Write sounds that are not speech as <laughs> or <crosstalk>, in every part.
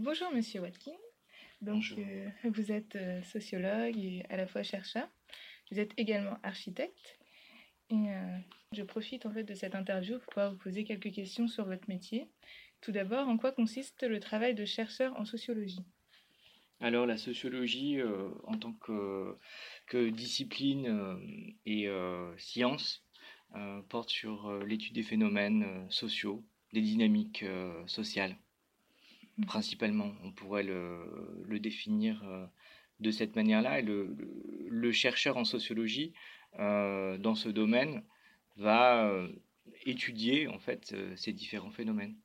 bonjour Monsieur Watkin. Donc, euh, vous êtes euh, sociologue et à la fois chercheur. Vous êtes également architecte. Et euh, je profite en fait de cette interview pour pouvoir vous poser quelques questions sur votre métier. Tout d'abord, en quoi consiste le travail de chercheur en sociologie? Alors, la sociologie, en tant que, que discipline et science, porte sur l'étude des phénomènes sociaux, des dynamiques sociales principalement. On pourrait le, définir euh, de cette manière-là. Et le, chercheur en sociologie, euh, dans ce domaine, va euh, étudier en fait ces différents phénomènes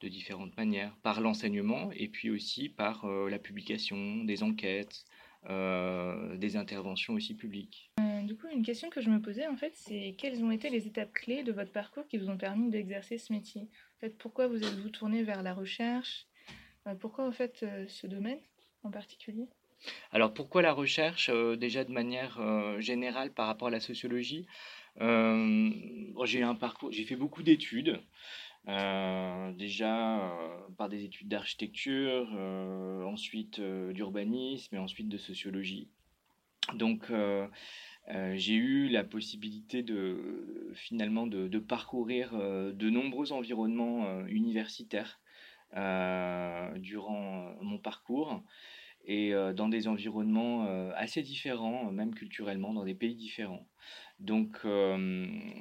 de différentes manières, par l'enseignement et puis aussi par la publication, des enquêtes, des interventions aussi publiques. du coup, une question que je me posais en fait, c'est quelles ont été les étapes clés de votre parcours qui vous ont permis d'exercer ce métier? En fait, pourquoi vous êtes-vous tourné vers la recherche? Pourquoi en fait euh, ce domaine en particulier? Alors pourquoi la recherche euh, Déjà de manière générale par rapport à la sociologie, j'ai un parcours, j'ai fait beaucoup d'études. déjà par des études d'architecture, ensuite d'urbanisme et ensuite de sociologie. Donc j'ai eu la possibilité de finalement de parcourir de nombreux environnements universitaires euh, durant mon parcours et euh, dans des environnements euh, assez différents, même culturellement, dans des pays différents. Donc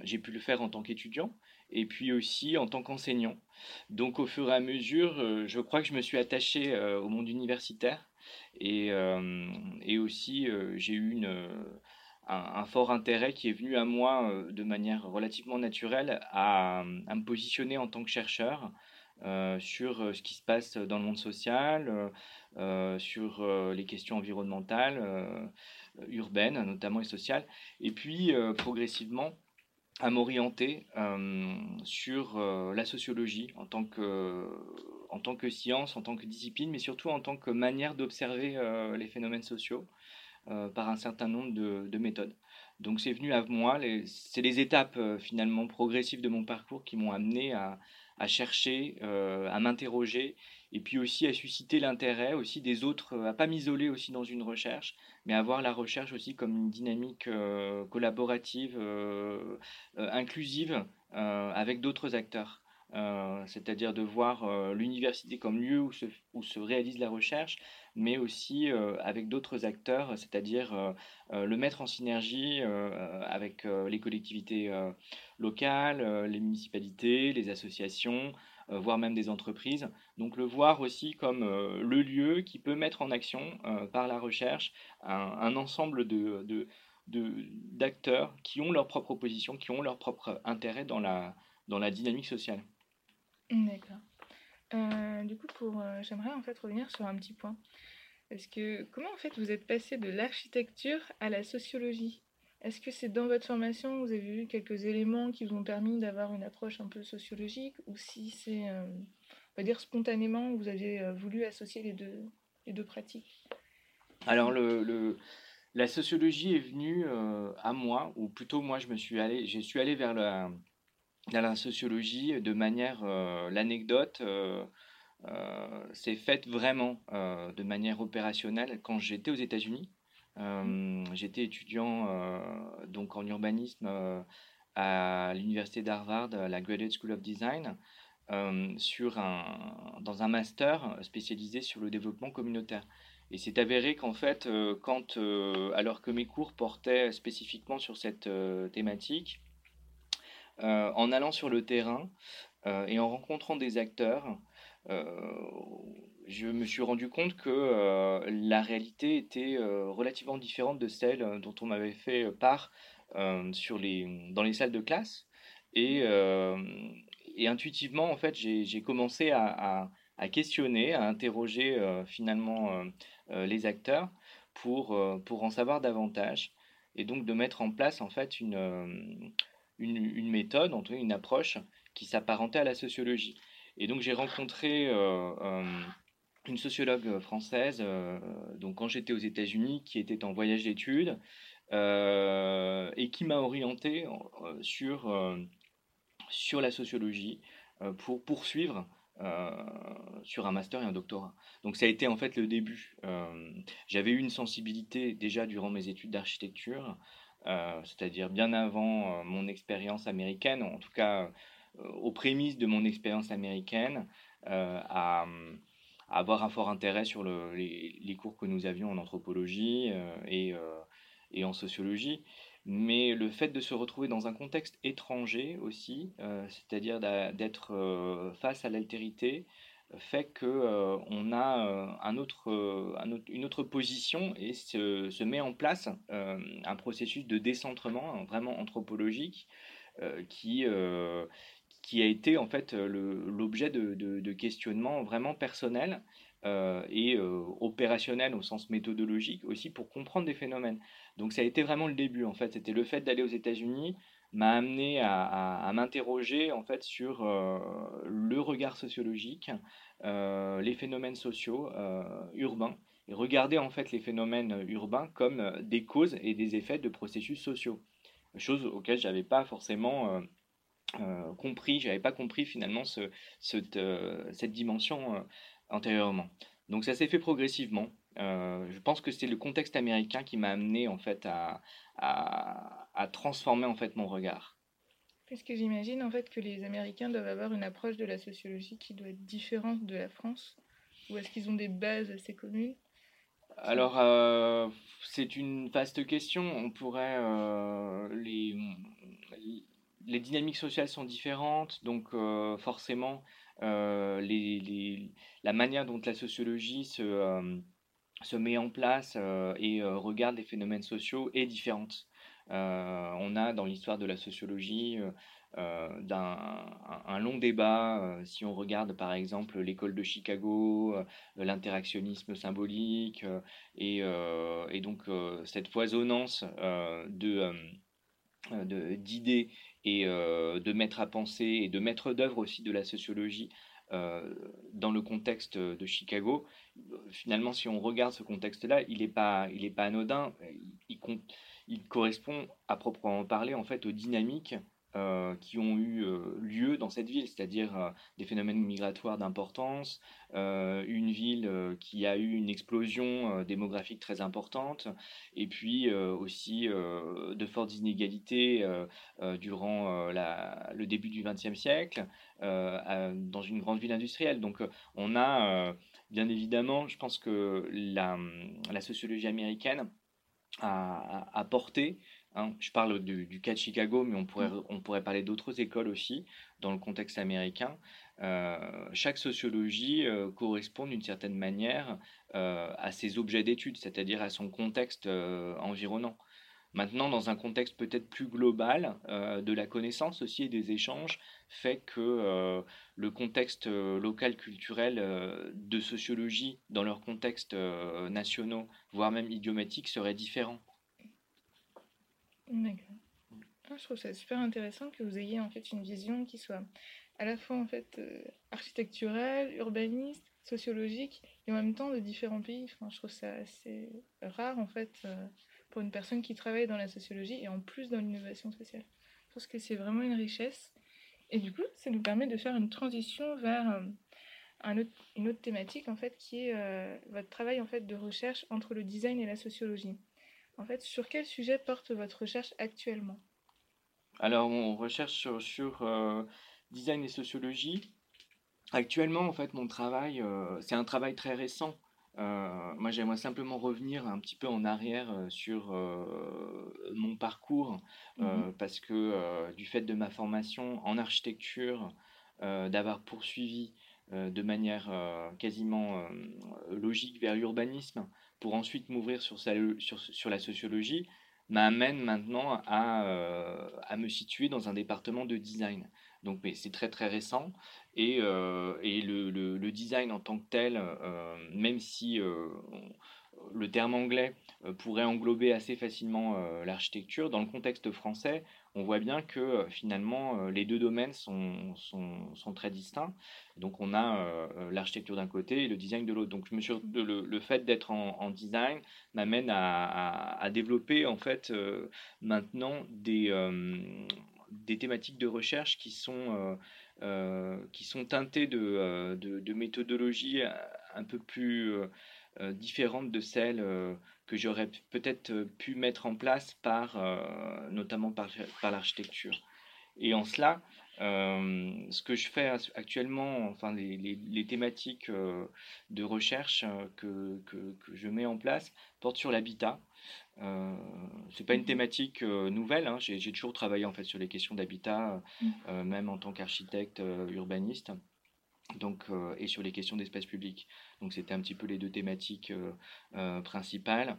j'ai pu le faire en tant qu'étudiant et puis aussi en tant qu'enseignant. Donc au fur et à mesure, je crois que je me suis attaché au monde universitaire et, aussi j'ai eu un, fort intérêt qui est venu à moi de manière relativement naturelle à, me positionner en tant que chercheur euh, sur euh, ce qui se passe dans le monde social, euh, sur les questions environnementales, urbaines notamment et sociales, et puis progressivement à m'orienter sur la sociologie en tant, que, en tant que science, en tant que discipline, mais surtout en tant que manière d'observer les phénomènes sociaux par un certain nombre de, de méthodes. Donc c'est venu à moi, c'est les étapes finalement progressives de mon parcours qui m'ont amené à, à chercher, euh, à m'interroger, et puis aussi à susciter l'intérêt aussi des autres, euh, à pas m'isoler aussi dans une recherche, mais à voir la recherche aussi comme une dynamique euh, collaborative, inclusive, avec d'autres acteurs. C'est-à-dire de voir l'université comme lieu où se, réalise la recherche, mais aussi avec d'autres acteurs, c'est-à-dire le mettre en synergie avec les collectivités locales, les municipalités, les associations, voire même des entreprises. Donc le voir aussi comme le lieu qui peut mettre en action par la recherche un, ensemble de, d'acteurs qui ont leur propre position, qui ont leur propre intérêt dans la, dans la dynamique sociale. D'accord. Euh, du coup, pour, euh, j'aimerais en fait revenir sur un petit point. Est-ce que comment en fait vous êtes passé de l'architecture à la sociologie? Est-ce que c'est dans votre formation vous avez vu quelques éléments qui vous ont permis d'avoir une approche un peu sociologique, ou si c'est, euh, on va dire spontanément, vous avez voulu associer les deux, les deux pratiques? Alors le, la sociologie est venue à moi, ou plutôt moi je me suis allé, je suis allé vers la dans la sociologie, de manière, euh, l'anecdote euh, euh, s'est faite vraiment de manière opérationnelle quand j'étais aux États-Unis. j'étais étudiant donc en urbanisme à l'université d'Harvard, la Graduate School of Design, sur un, dans un master spécialisé sur le développement communautaire. Et c'est avéré qu'en fait, quand, alors que mes cours portaient spécifiquement sur cette thématique, euh, en allant sur le terrain euh, et en rencontrant des acteurs, euh, je me suis rendu compte que la réalité était relativement différente de celle dont on m'avait fait part sur les, dans les salles de classe. Et, et intuitivement, en fait, j'ai commencé à, à, questionner, à interroger finalement les acteurs pour, pour en savoir davantage et donc de mettre en place en fait une, une, méthode, en tout cas une approche qui s'apparentait à la sociologie. Et donc j'ai rencontré euh, euh, une sociologue française, euh, donc quand j'étais aux États-Unis, qui était en voyage d'études et qui m'a orienté sur, sur la sociologie pour poursuivre sur un master et un doctorat. Donc ça a été en fait le début. J'avais eu une sensibilité déjà durant mes études d'architecture, c'est-à-dire bien avant mon expérience américaine, en tout cas aux prémices de mon expérience américaine, à avoir un fort intérêt sur le, les, cours que nous avions en anthropologie euh, et, euh, en sociologie. Mais le fait de se retrouver dans un contexte étranger aussi, euh, c'est-à-dire d'être face à l'altérité, fait qu'on on a un autre, une autre position et se, met en place un processus de décentrement hein, vraiment anthropologique qui, qui a été en fait euh, l'objet de, de, questionnements vraiment personnels euh, et euh, opérationnels au sens méthodologique aussi pour comprendre des phénomènes. Donc ça a été vraiment le début en fait. C'était le fait d'aller aux États-Unis m'a amené à, m'interroger en fait sur le regard sociologique, les phénomènes sociaux urbains et regarder en fait les phénomènes urbains comme des causes et des effets de processus sociaux, chose auxquelles j'avais pas forcément euh, compris, j'avais pas compris finalement ce, euh, cette dimension euh, antérieurement. Donc ça s'est fait progressivement. Je pense que c'est le contexte américain qui m'a amené en fait à, à, transformer en fait mon regard. Parce que j'imagine en fait que les Américains doivent avoir une approche de la sociologie qui doit être différente de la France, ou est-ce qu'ils ont des bases assez communes? Alors, c'est une vaste question. On pourrait les, les dynamiques sociales sont différentes, donc euh, forcément, euh, la manière dont la sociologie se, euh, se met en place et regarde les phénomènes sociaux est différente. on a dans l'histoire de la sociologie d'un, un, long débat, si on regarde par exemple l'école de Chicago, l'interactionnisme symbolique, et, donc cette foisonnance de, d'idées et euh, de mettre à penser et de mettre d'œuvre aussi de la sociologie euh, dans le contexte de Chicago. Finalement, si on regarde ce contexte-là, il n'est pas, pas anodin. Il, il, il, correspond à proprement parler en fait aux dynamiques euh, qui ont eu euh, lieu dans cette ville, c'est-à-dire euh, des phénomènes migratoires d'importance, une ville qui a eu une explosion démographique très importante, et puis aussi de fortes inégalités durant le début du XXe siècle dans une grande ville industrielle. Donc on a bien évidemment, je pense que la, la sociologie américaine a, a, porté Hein, je parle du, cas de Chicago, mais on pourrait, on pourrait parler d'autres écoles aussi dans le contexte américain. Euh, chaque sociologie euh, correspond d'une certaine manière euh, à ses objets d'étude, c'est-à-dire à son contexte environnant. Maintenant, dans un contexte peut-être plus global de la connaissance aussi et des échanges, fait que le contexte local culturel de sociologie dans leurs contextes nationaux, voire même idiomatiques, serait différent. Ah, je trouve ça super intéressant que vous ayez en fait une vision qui soit à la fois en fait euh, architecturale, urbaniste, sociologique et en même temps de différents pays. Enfin, je trouve ça assez rare en fait euh, pour une personne qui travaille dans la sociologie et en plus dans l'innovation sociale. Je pense que c'est vraiment une richesse. Et du coup, ça nous permet de faire une transition vers euh, une autre thématique en fait qui est votre travail en fait de recherche entre le design et la sociologie. En fait, sur quel sujet porte votre recherche actuellement? Alors, on recherche sur, euh, design et sociologie. Actuellement, en fait, mon travail, euh, c'est un travail très récent. Euh, moi, j'aimerais simplement revenir un petit peu en arrière sur mon parcours, mhm. parce que du fait de ma formation en architecture, d'avoir poursuivi de manière quasiment vers l'urbanisme, pour ensuite m'ouvrir sur, la sociologie, m'amène maintenant à, euh, à, me situer dans un département de design. Donc c'est très très récent et, euh, le, design en tant que tel, euh, même si le terme anglais pourrait englober assez facilement l'architecture, dans le contexte français, on voit bien que euh, finalement euh, les deux domaines sont, sont, très distincts. Donc on a euh, l'architecture d'un côté et le design de l'autre. Donc le, fait d'être en, design m'amène à, développer en fait maintenant des, des thématiques de recherche qui sont qui sont teintés de, de, de méthodologies un peu plus différentes de celles que j'aurais peut-être pu mettre en place par, notamment par, par l'architecture. Et en cela, ce que je fais actuellement, enfin les, les, thématiques de recherche que, que, que, je mets en place portent sur l'habitat. Euh, c'est pas une mmh thématique nouvelle. Hein. J'ai toujours travaillé en fait sur les questions d'habitat, mmh. même en tant qu'architecte urbaniste donc, euh, et sur les questions d'espace public. Donc c'était un petit peu les deux thématiques euh, euh, principales,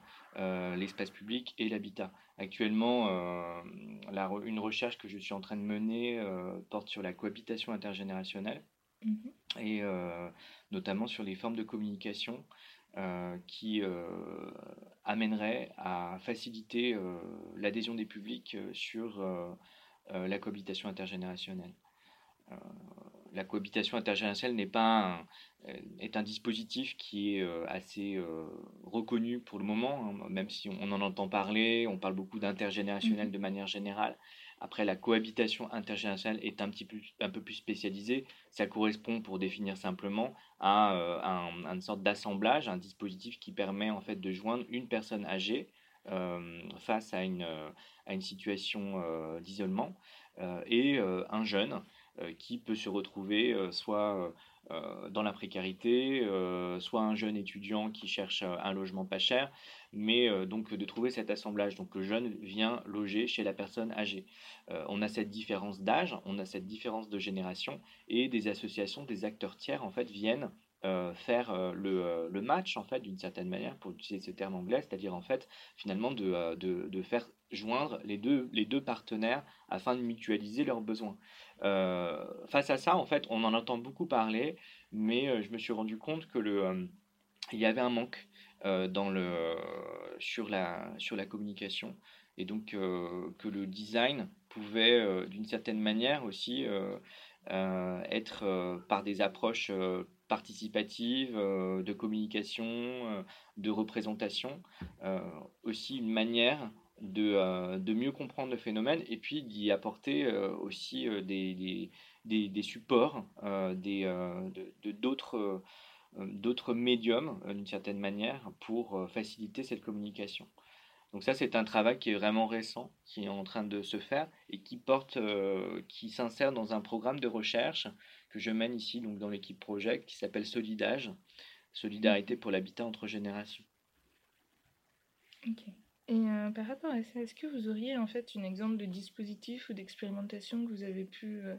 l'espace public et l'habitat. Actuellement, une recherche que je suis en train de mener porte sur la cohabitation intergénérationnelle mmh et notamment sur les formes de communication qui amèneraient à faciliter l'adhésion des publics sur la cohabitation intergénérationnelle la cohabitation intergénérationnelle n'est pas un, euh, est un dispositif qui est euh, assez euh, reconnu pour le moment, hein, même si on, en entend parler, on parle beaucoup d'intergénérationnel mmh de manière générale. Après, la cohabitation intergénérationnelle est un, petit peu, un peu plus spécialisée. Ça correspond, pour définir simplement, à, une sorte d'assemblage, un dispositif qui permet en fait de joindre une personne âgée face à une, à une situation d'isolement et un jeune qui peut se retrouver euh, soit euh, dans la précarité, soit un jeune étudiant qui cherche un logement pas cher, mais donc de trouver cet assemblage. Donc le jeune vient loger chez la personne âgée. on a cette différence d'âge, on a cette différence de génération, et des associations, des acteurs tiers en fait viennent faire le, match en fait d'une certaine manière pour utiliser ce terme anglais, c'est-à-dire en fait finalement de, faire joindre les deux partenaires afin de mutualiser leurs besoins. Euh, face à ça, en fait, on en entend beaucoup parler, mais euh, je me suis rendu compte que le, euh, il y avait un manque dans le, sur, la, sur la communication. Et donc que le design pouvait d'une certaine manière aussi être par des approches participatives, de communication, de représentation, aussi une manière euh, de, mieux comprendre le phénomène et puis d'y apporter euh, aussi euh, des, des, supports, des, de, d'autres, d'autres médiums d'une certaine manière pour faciliter cette communication. Donc ça, c'est un travail qui est vraiment récent, qui est en train de se faire et qui porte, qui s'insère dans un programme de recherche que je mène ici donc dans l'équipe Project qui s'appelle Solidage, Solidarité pour l'habitat entre générations. Et euh, par rapport à ça, est-ce que vous auriez en fait un exemple de dispositif ou d'expérimentation que vous avez pu euh,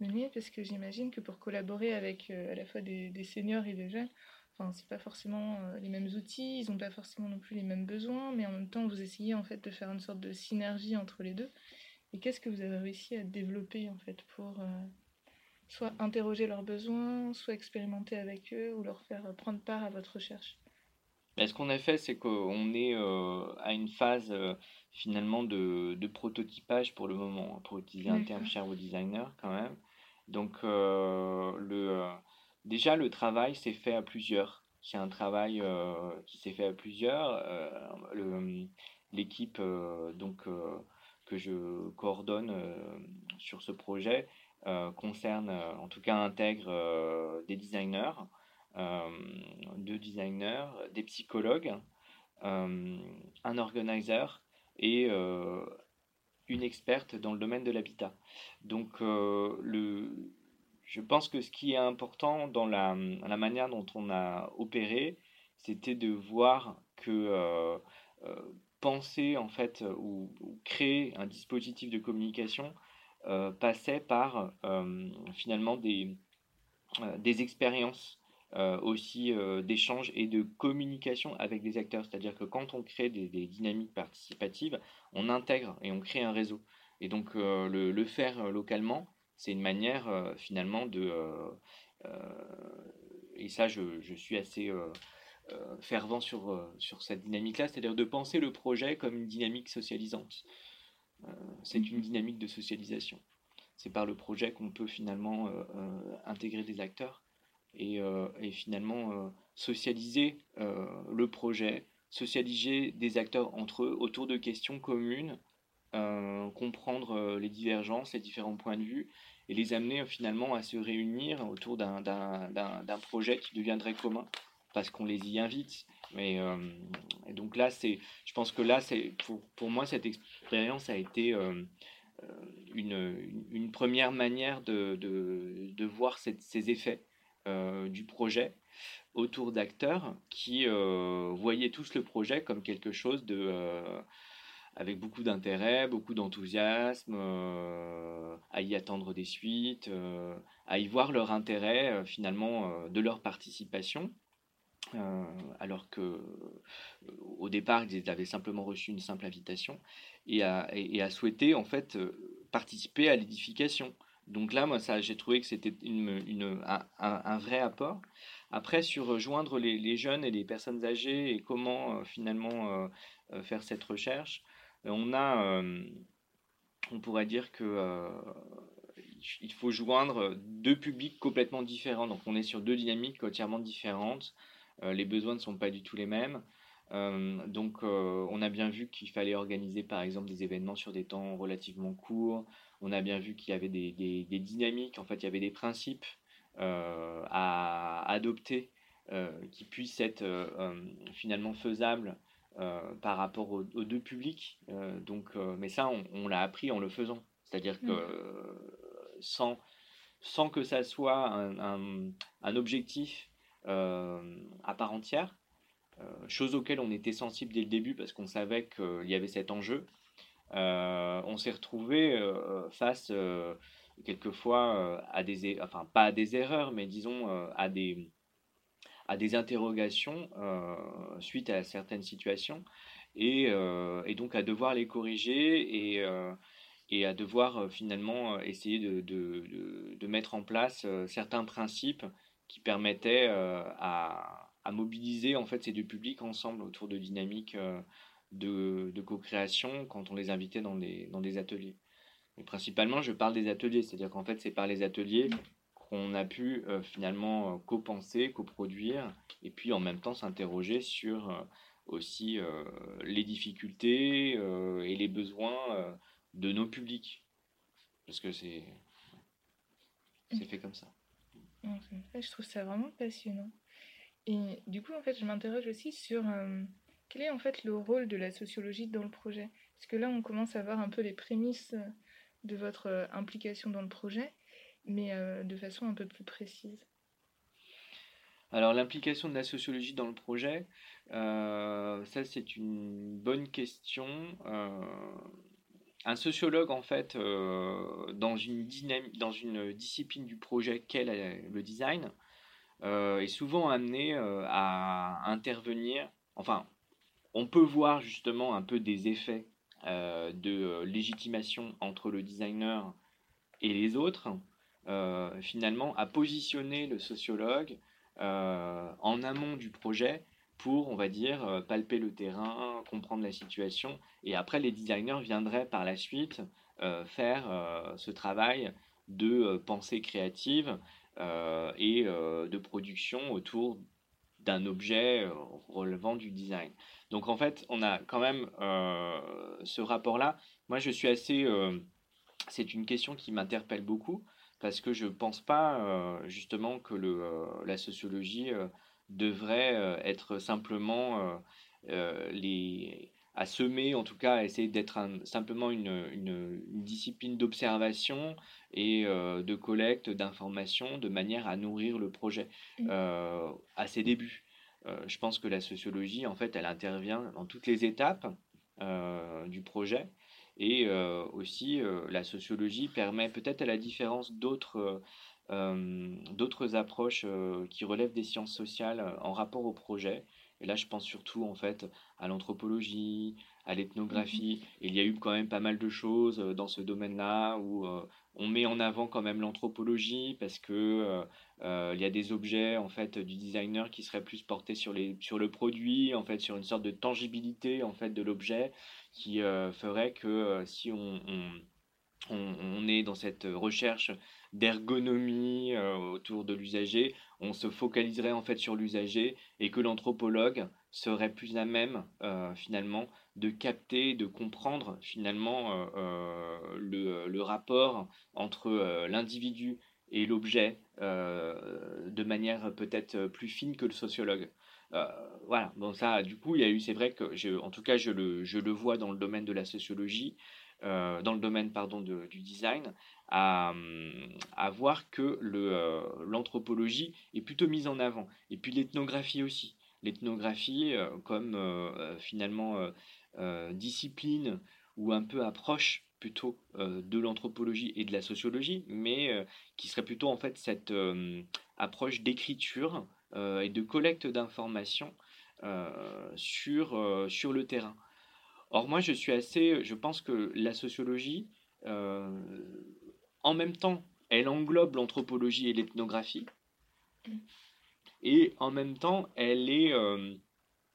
mener? Parce que j'imagine que pour collaborer avec euh, à la fois des, seniors et des jeunes, enfin, c'est pas forcément les mêmes outils, ils n'ont pas forcément non plus les mêmes besoins, mais en même temps, vous essayez en fait de faire une sorte de synergie entre les deux. Et qu'est-ce que vous avez réussi à développer en fait pour soit interroger leurs besoins, soit expérimenter avec eux ou leur faire prendre part à votre recherche? Ce qu'on a fait, c'est qu'on est euh, à une phase euh, finalement de, de, prototypage pour le moment, pour utiliser un terme cher aux designers quand même. Donc, euh, le, déjà, le travail s'est fait à plusieurs. C'est un travail qui s'est fait à plusieurs. L'équipe donc que je coordonne sur ce projet concerne, en tout cas, intègre des designers. Euh, deux designers, des psychologues, euh, un organizer et euh, une experte dans le domaine de l'habitat. Donc, le, je pense que ce qui est important dans la, manière dont on a opéré, c'était de voir que penser en fait ou, créer un dispositif de communication passait par finalement des, des expériences euh, aussi euh, d'échange et de communication avec des acteurs. C'est-à-dire que quand on crée des, dynamiques participatives, on intègre et on crée un réseau. Et donc euh, le, faire localement, c'est une manière finalement de... et ça, je, je suis assez fervent sur, sur cette dynamique-là, c'est-à-dire de penser le projet comme une dynamique socialisante. c'est une dynamique de socialisation. C'est par le projet qu'on peut finalement intégrer des acteurs euh, et, finalement euh, socialiser euh, le projet, socialiser des acteurs entre eux autour de questions communes, comprendre les divergences, les différents points de vue et les amener finalement à se réunir autour d'un projet qui deviendrait commun parce qu'on les y invite. Mais donc là, c'est, je pense que là, c'est pour, pour moi cette expérience a été une, une, première manière de, de, de voir ces effets du projet autour d'acteurs qui voyaient tous le projet comme quelque chose de avec beaucoup d'intérêt, beaucoup d'enthousiasme, euh, à y attendre des suites, euh, à y voir leur intérêt euh, finalement de leur participation. alors que au départ ils avaient simplement reçu une simple invitation et à, et, souhaiter en fait participer à l'édification. Donc là, moi, ça, j'ai trouvé que c'était une, un, vrai apport. Après, sur joindre les, jeunes et les personnes âgées et comment finalement faire cette recherche, on a, euh, on pourrait dire que euh, il faut joindre deux publics complètement différents. Donc on est sur deux dynamiques entièrement différentes. Euh, les besoins ne sont pas du tout les mêmes. donc on a bien vu qu'il fallait organiser par exemple des événements sur des temps relativement courts. On a bien vu qu'il y avait des, des, dynamiques, en fait il y avait des principes à adopter qui puissent être finalement faisables euh, par rapport aux, deux publics. Euh, donc, euh, mais ça, on, l'a appris en le faisant. C'est-à-dire que mm. sans, sans que ça soit un, un, objectif à part entière, chose auquel on était sensible dès le début parce qu'on savait qu'il y avait cet enjeu, on s'est retrouvé face quelquefois à des, enfin pas à des erreurs, mais disons à des à des interrogations euh, suite à certaines situations. Et, euh, donc à devoir les corriger et, euh, à devoir finalement essayer de, de, de, mettre en place certains principes qui permettaient à, à, mobiliser en fait ces deux publics ensemble autour de dynamiques de, de co-création quand on les invitait dans des, dans des ateliers. Mais principalement, je parle des ateliers, c'est-à-dire qu'en fait, c'est par les ateliers on a pu euh, finalement euh, copenser, coproduire, et puis en même temps s'interroger sur euh, aussi les difficultés et les besoins de nos publics. Parce que c'est c'est fait comme ça. Je trouve ça vraiment passionnant. Et du coup, en fait, je m'interroge aussi sur quel est en fait le rôle de la sociologie dans le projet? Parce que là, on commence à voir un peu les prémices de votre implication dans le projet mais euh, de façon un peu plus précise. Alors l'implication de la sociologie dans le projet, euh, ça c'est une bonne question. Euh, un sociologue en fait dans une dans une discipline du projet qu'est le design est souvent amené à intervenir. Enfin, on peut voir justement un peu des effets de légitimation entre le designer et les autres. Euh, finalement à positionner le sociologue euh, en amont du projet pour, on va dire, euh, palper le terrain, comprendre la situation. Et après, les designers viendraient par la suite faire ce travail de pensée créative et de production autour d'un objet relevant du design. Donc en fait, on a quand même ce rapport-là. Moi, je suis assez... c'est une question qui m'interpelle beaucoup parce que je ne pense pas euh, justement que le, euh, la sociologie euh, devrait être simplement les, à semer, en tout cas à essayer d'être simplement une, une, discipline d'observation et de collecte d'informations de manière à nourrir le projet mmh. à ses débuts. Je pense que la sociologie, en fait, elle intervient dans toutes les étapes du projet et euh, aussi, euh, la sociologie permet peut-être à la différence d'autres euh, d'autres approches qui relèvent des sciences sociales en rapport au projet. Et là, je pense surtout en fait à l'anthropologie, à l'ethnographie. Mmh il y a eu quand même pas mal de choses dans ce domaine-là où on met en avant quand même l'anthropologie parce que il y a des objets en fait du designer qui seraient plus portés sur les sur le produit, en fait sur une sorte de tangibilité en fait de l'objet qui euh, ferait que euh, si on, on, est dans cette recherche d'ergonomie autour de l'usager, on se focaliserait en fait sur l'usager et que l'anthropologue serait plus à même finalement de capter, de comprendre finalement le, le, rapport entre l'individu et l'objet de manière peut-être plus fine que le sociologue. Euh, voilà, bon ça, du coup, il y a eu, c'est vrai que, en tout cas, je le, je le vois dans le domaine de la sociologie, euh, dans le domaine pardon du design, à, à voir que euh, l'anthropologie est plutôt mise en avant, et puis l'ethnographie aussi. L'ethnographie comme finalement discipline ou un peu approche plutôt de l'anthropologie et de la sociologie, mais qui serait plutôt en fait cette approche d'écriture euh, et de collecte d'informations euh, sur, euh, sur le terrain. Or, moi, je suis assez. Je pense que la sociologie, en même temps, elle englobe l'anthropologie et l'ethnographie. Et en même temps, elle est,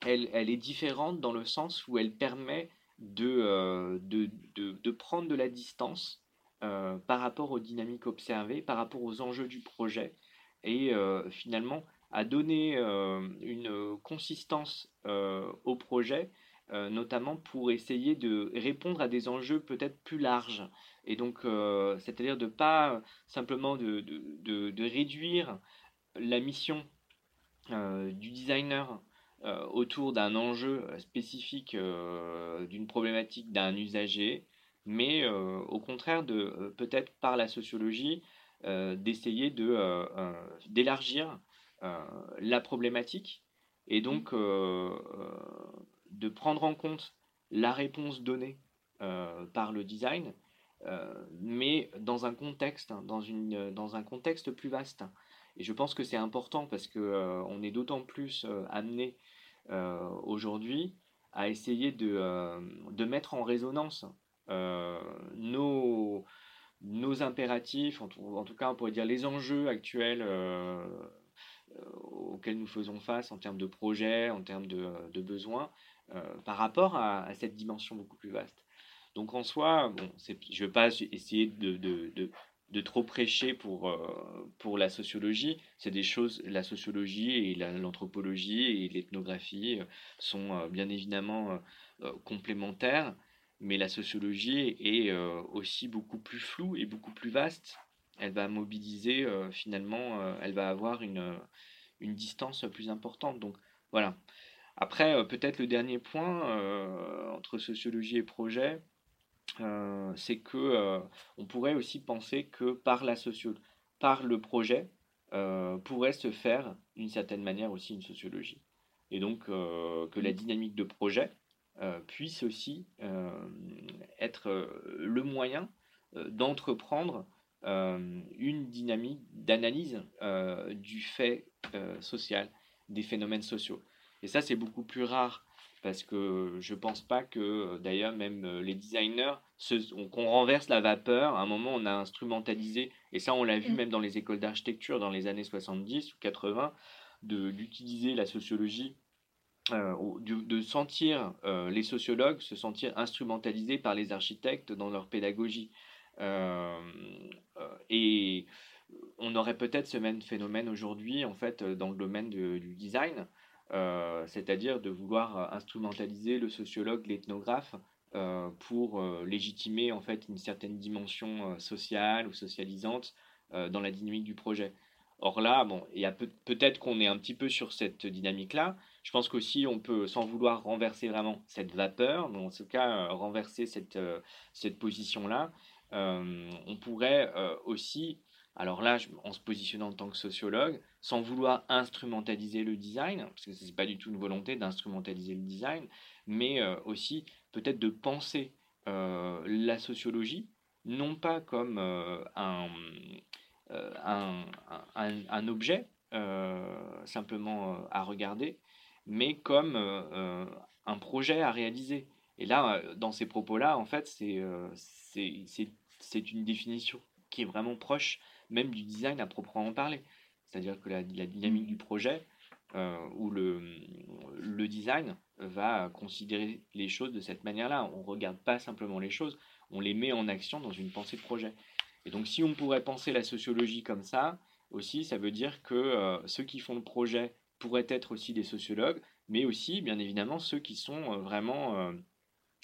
elle, elle, est différente dans le sens où elle permet de, de, de, de prendre de la distance par rapport aux dynamiques observées, par rapport aux enjeux du projet, et finalement à donner euh, une consistance euh, au projet, euh, notamment pour essayer de répondre à des enjeux peut-être plus larges. Et donc, c'est-à-dire de pas simplement de, de, réduire la mission du designer autour d'un enjeu spécifique d'une problématique d'un usager, mais au contraire de peut-être par la sociologie d'essayer de d'élargir euh, la problématique et donc mmh. euh, euh, de prendre en compte la réponse donnée par le design, mais dans un contexte, hein, dans, une, dans un contexte plus vaste. Et je pense que c'est important parce que on est d'autant plus amené aujourd'hui à essayer de, de, mettre en résonance nos, nos impératifs, en tout, cas on pourrait dire les enjeux actuels euh, auxquels nous faisons face en termes de projets, en termes de, de besoins, euh, par rapport à, cette dimension beaucoup plus vaste. Donc en soi, bon, je ne vais pas essayer de, de, trop prêcher pour, euh, pour la sociologie. C'est des choses, la sociologie et l'anthropologie et l'ethnographie sont bien évidemment complémentaires, mais la sociologie est aussi beaucoup plus floue et beaucoup plus vaste elle va mobiliser euh, finalement, euh, elle va avoir une, euh, une distance plus importante. Donc voilà. Après, peut-être le dernier point entre sociologie et projet, c'est que on pourrait aussi penser que par la socio par le projet pourrait se faire d'une certaine manière aussi une sociologie. Et donc que la dynamique de projet puisse aussi être le moyen d'entreprendre euh, une dynamique d'analyse euh, du fait euh, social, des phénomènes sociaux. Et ça, c'est beaucoup plus rare parce que je pense pas que d'ailleurs même les designers, qu'on renverse la vapeur, à un moment on a instrumentalisé, et ça on l'a vu mm. même dans les écoles d'architecture dans les années 70 ou 80, d'utiliser la sociologie, de, de, sentir les sociologues se sentir instrumentalisés par les architectes dans leur pédagogie. Euh, euh, et on aurait peut-être ce même phénomène aujourd'hui en fait dans le domaine du design, euh, c'est-à-dire de vouloir instrumentaliser le sociologue, l'ethnographe pour légitimer en fait une certaine dimension sociale ou socialisante dans la dynamique du projet. Or là, bon, il peut-être qu'on est un petit peu sur cette dynamique-là. Je pense qu'aussi on peut, sans vouloir renverser vraiment cette vapeur, mais en tout cas renverser cette, cette position-là, euh, on pourrait euh, aussi, alors là, en se positionnant en tant que sociologue, sans vouloir instrumentaliser le design, parce que ce n'est pas du tout une volonté d'instrumentaliser le design, mais euh, aussi peut-être de penser la sociologie, non pas comme un, un, objet simplement à regarder, mais comme un projet à réaliser. Et là, dans ces propos-là, en fait, c'est une définition qui est vraiment proche même du design à proprement parler. C'est-à-dire que la, dynamique du projet, euh, ou le, le design va considérer les choses de cette manière-là. On ne regarde pas simplement les choses, on les met en action dans une pensée de projet. Et donc si on pourrait penser la sociologie comme ça, aussi, ça veut dire que euh, ceux qui font le projet pourraient être aussi des sociologues, mais aussi, bien évidemment, ceux qui sont euh, vraiment, euh,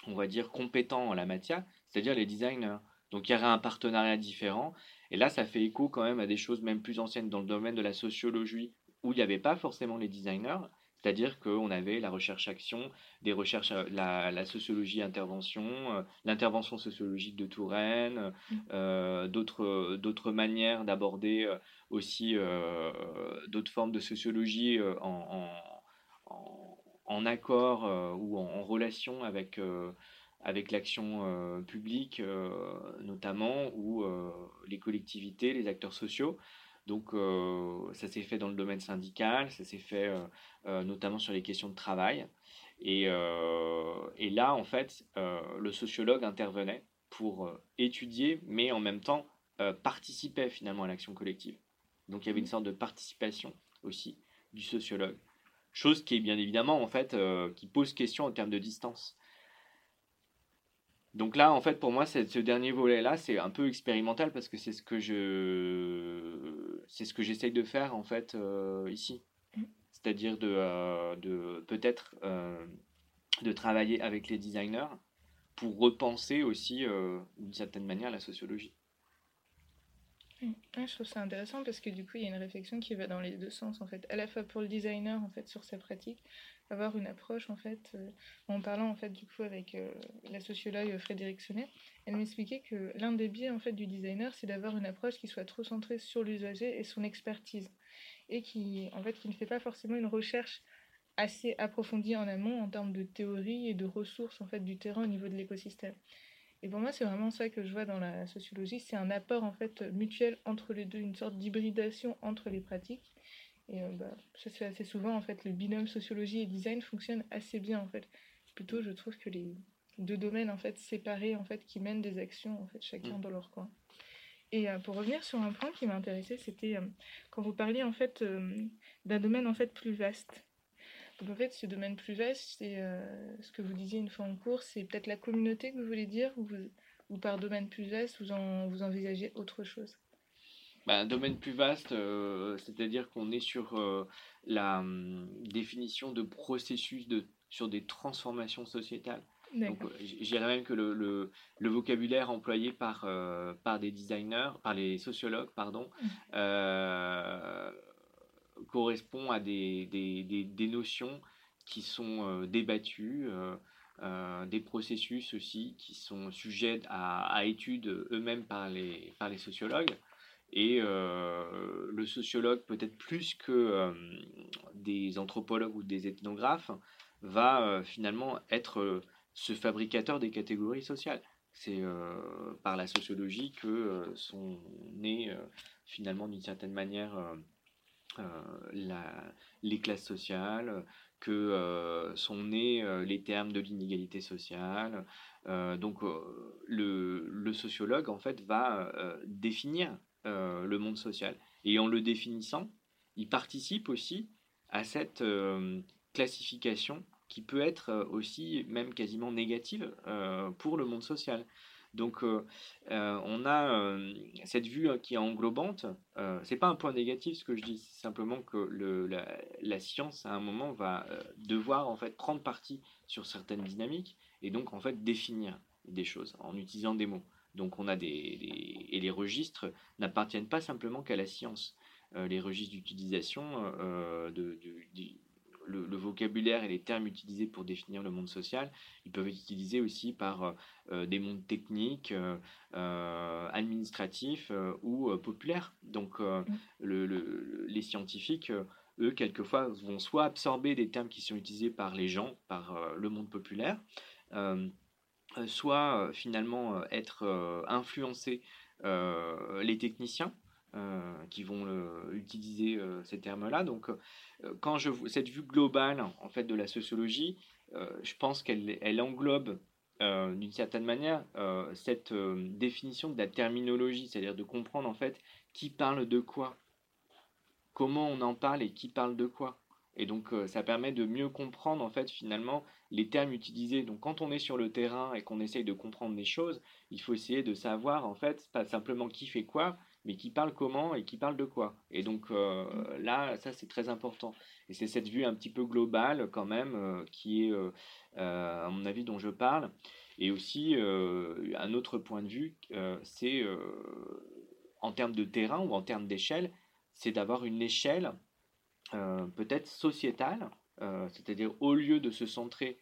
on va dire, compétents en la matière, c'est-à-dire les designers. Donc il y aurait un partenariat différent. Et là, ça fait écho quand même à des choses même plus anciennes dans le domaine de la sociologie, où il n'y avait pas forcément les designers, c'est-à-dire qu'on avait la recherche-action, des recherches, euh, la, sociologie-intervention, euh, l'intervention sociologique de Touraine, euh, d'autres manières d'aborder aussi d'autres formes de sociologie en, en, accord ou en, relation avec, avec l'action publique notamment, ou les collectivités, les acteurs sociaux. Donc euh, ça s'est fait dans le domaine syndical, ça s'est fait euh, euh, notamment sur les questions de travail. Et, et là, en fait, le sociologue intervenait pour étudier, mais en même temps participait finalement à l'action collective. Donc il y avait une mmh. sorte de participation aussi du sociologue. Chose qui est bien évidemment, en fait, qui pose question en termes de distance. Donc là, en fait, pour moi, ce dernier volet-là, c'est un peu expérimental parce que c'est ce que je, c'est ce que j'essaye de faire en fait euh, ici, mm. c'est-à-dire de, euh, de peut-être euh, de travailler avec les designers pour repenser aussi d'une certaine manière la sociologie. Mm. je trouve ça intéressant parce que du coup, il y a une réflexion qui va dans les deux sens en fait, à la fois pour le designer en fait sur sa pratique, avoir une approche en fait euh, en parlant en fait du coup avec euh, la sociologue Frédéric Sonnet elle m'expliquait que l'un des biais en fait du designer c'est d'avoir une approche qui soit trop centrée sur l'usager et son expertise et qui en fait qui ne fait pas forcément une recherche assez approfondie en amont en termes de théorie et de ressources en fait du terrain au niveau de l'écosystème et pour moi, c'est vraiment ça que je vois dans la sociologie, c'est un apport en fait mutuel entre les deux, une sorte d'hybridation entre les pratiques et euh, bah, ça c'est assez souvent en fait le binôme sociologie et design fonctionne assez bien en fait. Plutôt je trouve que les deux domaines en fait séparés en fait qui mènent des actions en fait chacun mm. dans leur coin. Et euh, pour revenir sur un point qui m'a intéressé, c'était euh, quand vous parliez en fait d'un domaine en fait plus vaste. Donc en fait ce domaine plus vaste, c'est ce que vous disiez une fois en cours, c'est peut-être la communauté que vous voulez dire ou, ou par domaine plus vaste vous, en, vous envisagez autre chose? Bah, un domaine plus vaste, euh, c'est-à-dire qu'on est sur euh, la hum, définition de processus de, sur des transformations sociétales. Donc, euh, je dirais même que le, le, le vocabulaire employé par, par des designers, par les sociologues, pardon, mmh. Correspond à des, des, des, notions qui sont débattues, des processus aussi qui sont sujets à, à étude eux-mêmes par les, par les sociologues. Et euh, le sociologue, peut-être plus que euh, des anthropologues ou des ethnographes, va euh, finalement être ce fabricateur des catégories sociales. C'est par la sociologie que sont nées finalement d'une certaine manière la, les classes sociales, que sont nés les termes de l'inégalité sociale. donc le, sociologue en fait va définir euh, le monde social. Et en le définissant, il participe aussi à cette euh, classification qui peut être euh, aussi même quasiment négative pour le monde social. Donc on a cette vue hein, qui est englobante. c'est pas un point négatif ce que je dis, c'est simplement que la, science à un moment va devoir en fait prendre parti sur certaines dynamiques et donc en fait définir des choses en utilisant des mots. Donc on a des, et les registres n'appartiennent pas simplement qu'à la science. Euh, les registres d'utilisation, euh, de, le, vocabulaire et les termes utilisés pour définir le monde social, ils peuvent être utilisés aussi par euh, des mondes techniques, administratifs ou populaires. Donc mm. les scientifiques eux, quelquefois, vont soit absorber des termes qui sont utilisés par les gens, par le monde populaire, euh, soit euh, finalement euh, être influencé les techniciens qui vont utiliser ces termes-là. Donc, quand je cette vue globale en fait de la sociologie, je pense qu'elle elle englobe d'une certaine manière cette définition de la terminologie, c'est-à-dire de comprendre en fait qui parle de quoi, comment on en parle et qui parle de quoi. Et donc, euh, ça permet de mieux comprendre, en fait, finalement, les termes utilisés. Donc, quand on est sur le terrain et qu'on essaye de comprendre des choses, il faut essayer de savoir, en fait, pas simplement qui fait quoi, mais qui parle comment et qui parle de quoi. Et donc, euh, là, ça, c'est très important. Et c'est cette vue un petit peu globale, quand même, euh, qui est, à mon avis, dont je parle. Et aussi, un autre point de vue, c'est en termes de terrain ou en termes d'échelle, c'est d'avoir une échelle euh, peut-être sociétale, euh, c'est-à-dire au lieu de se centrer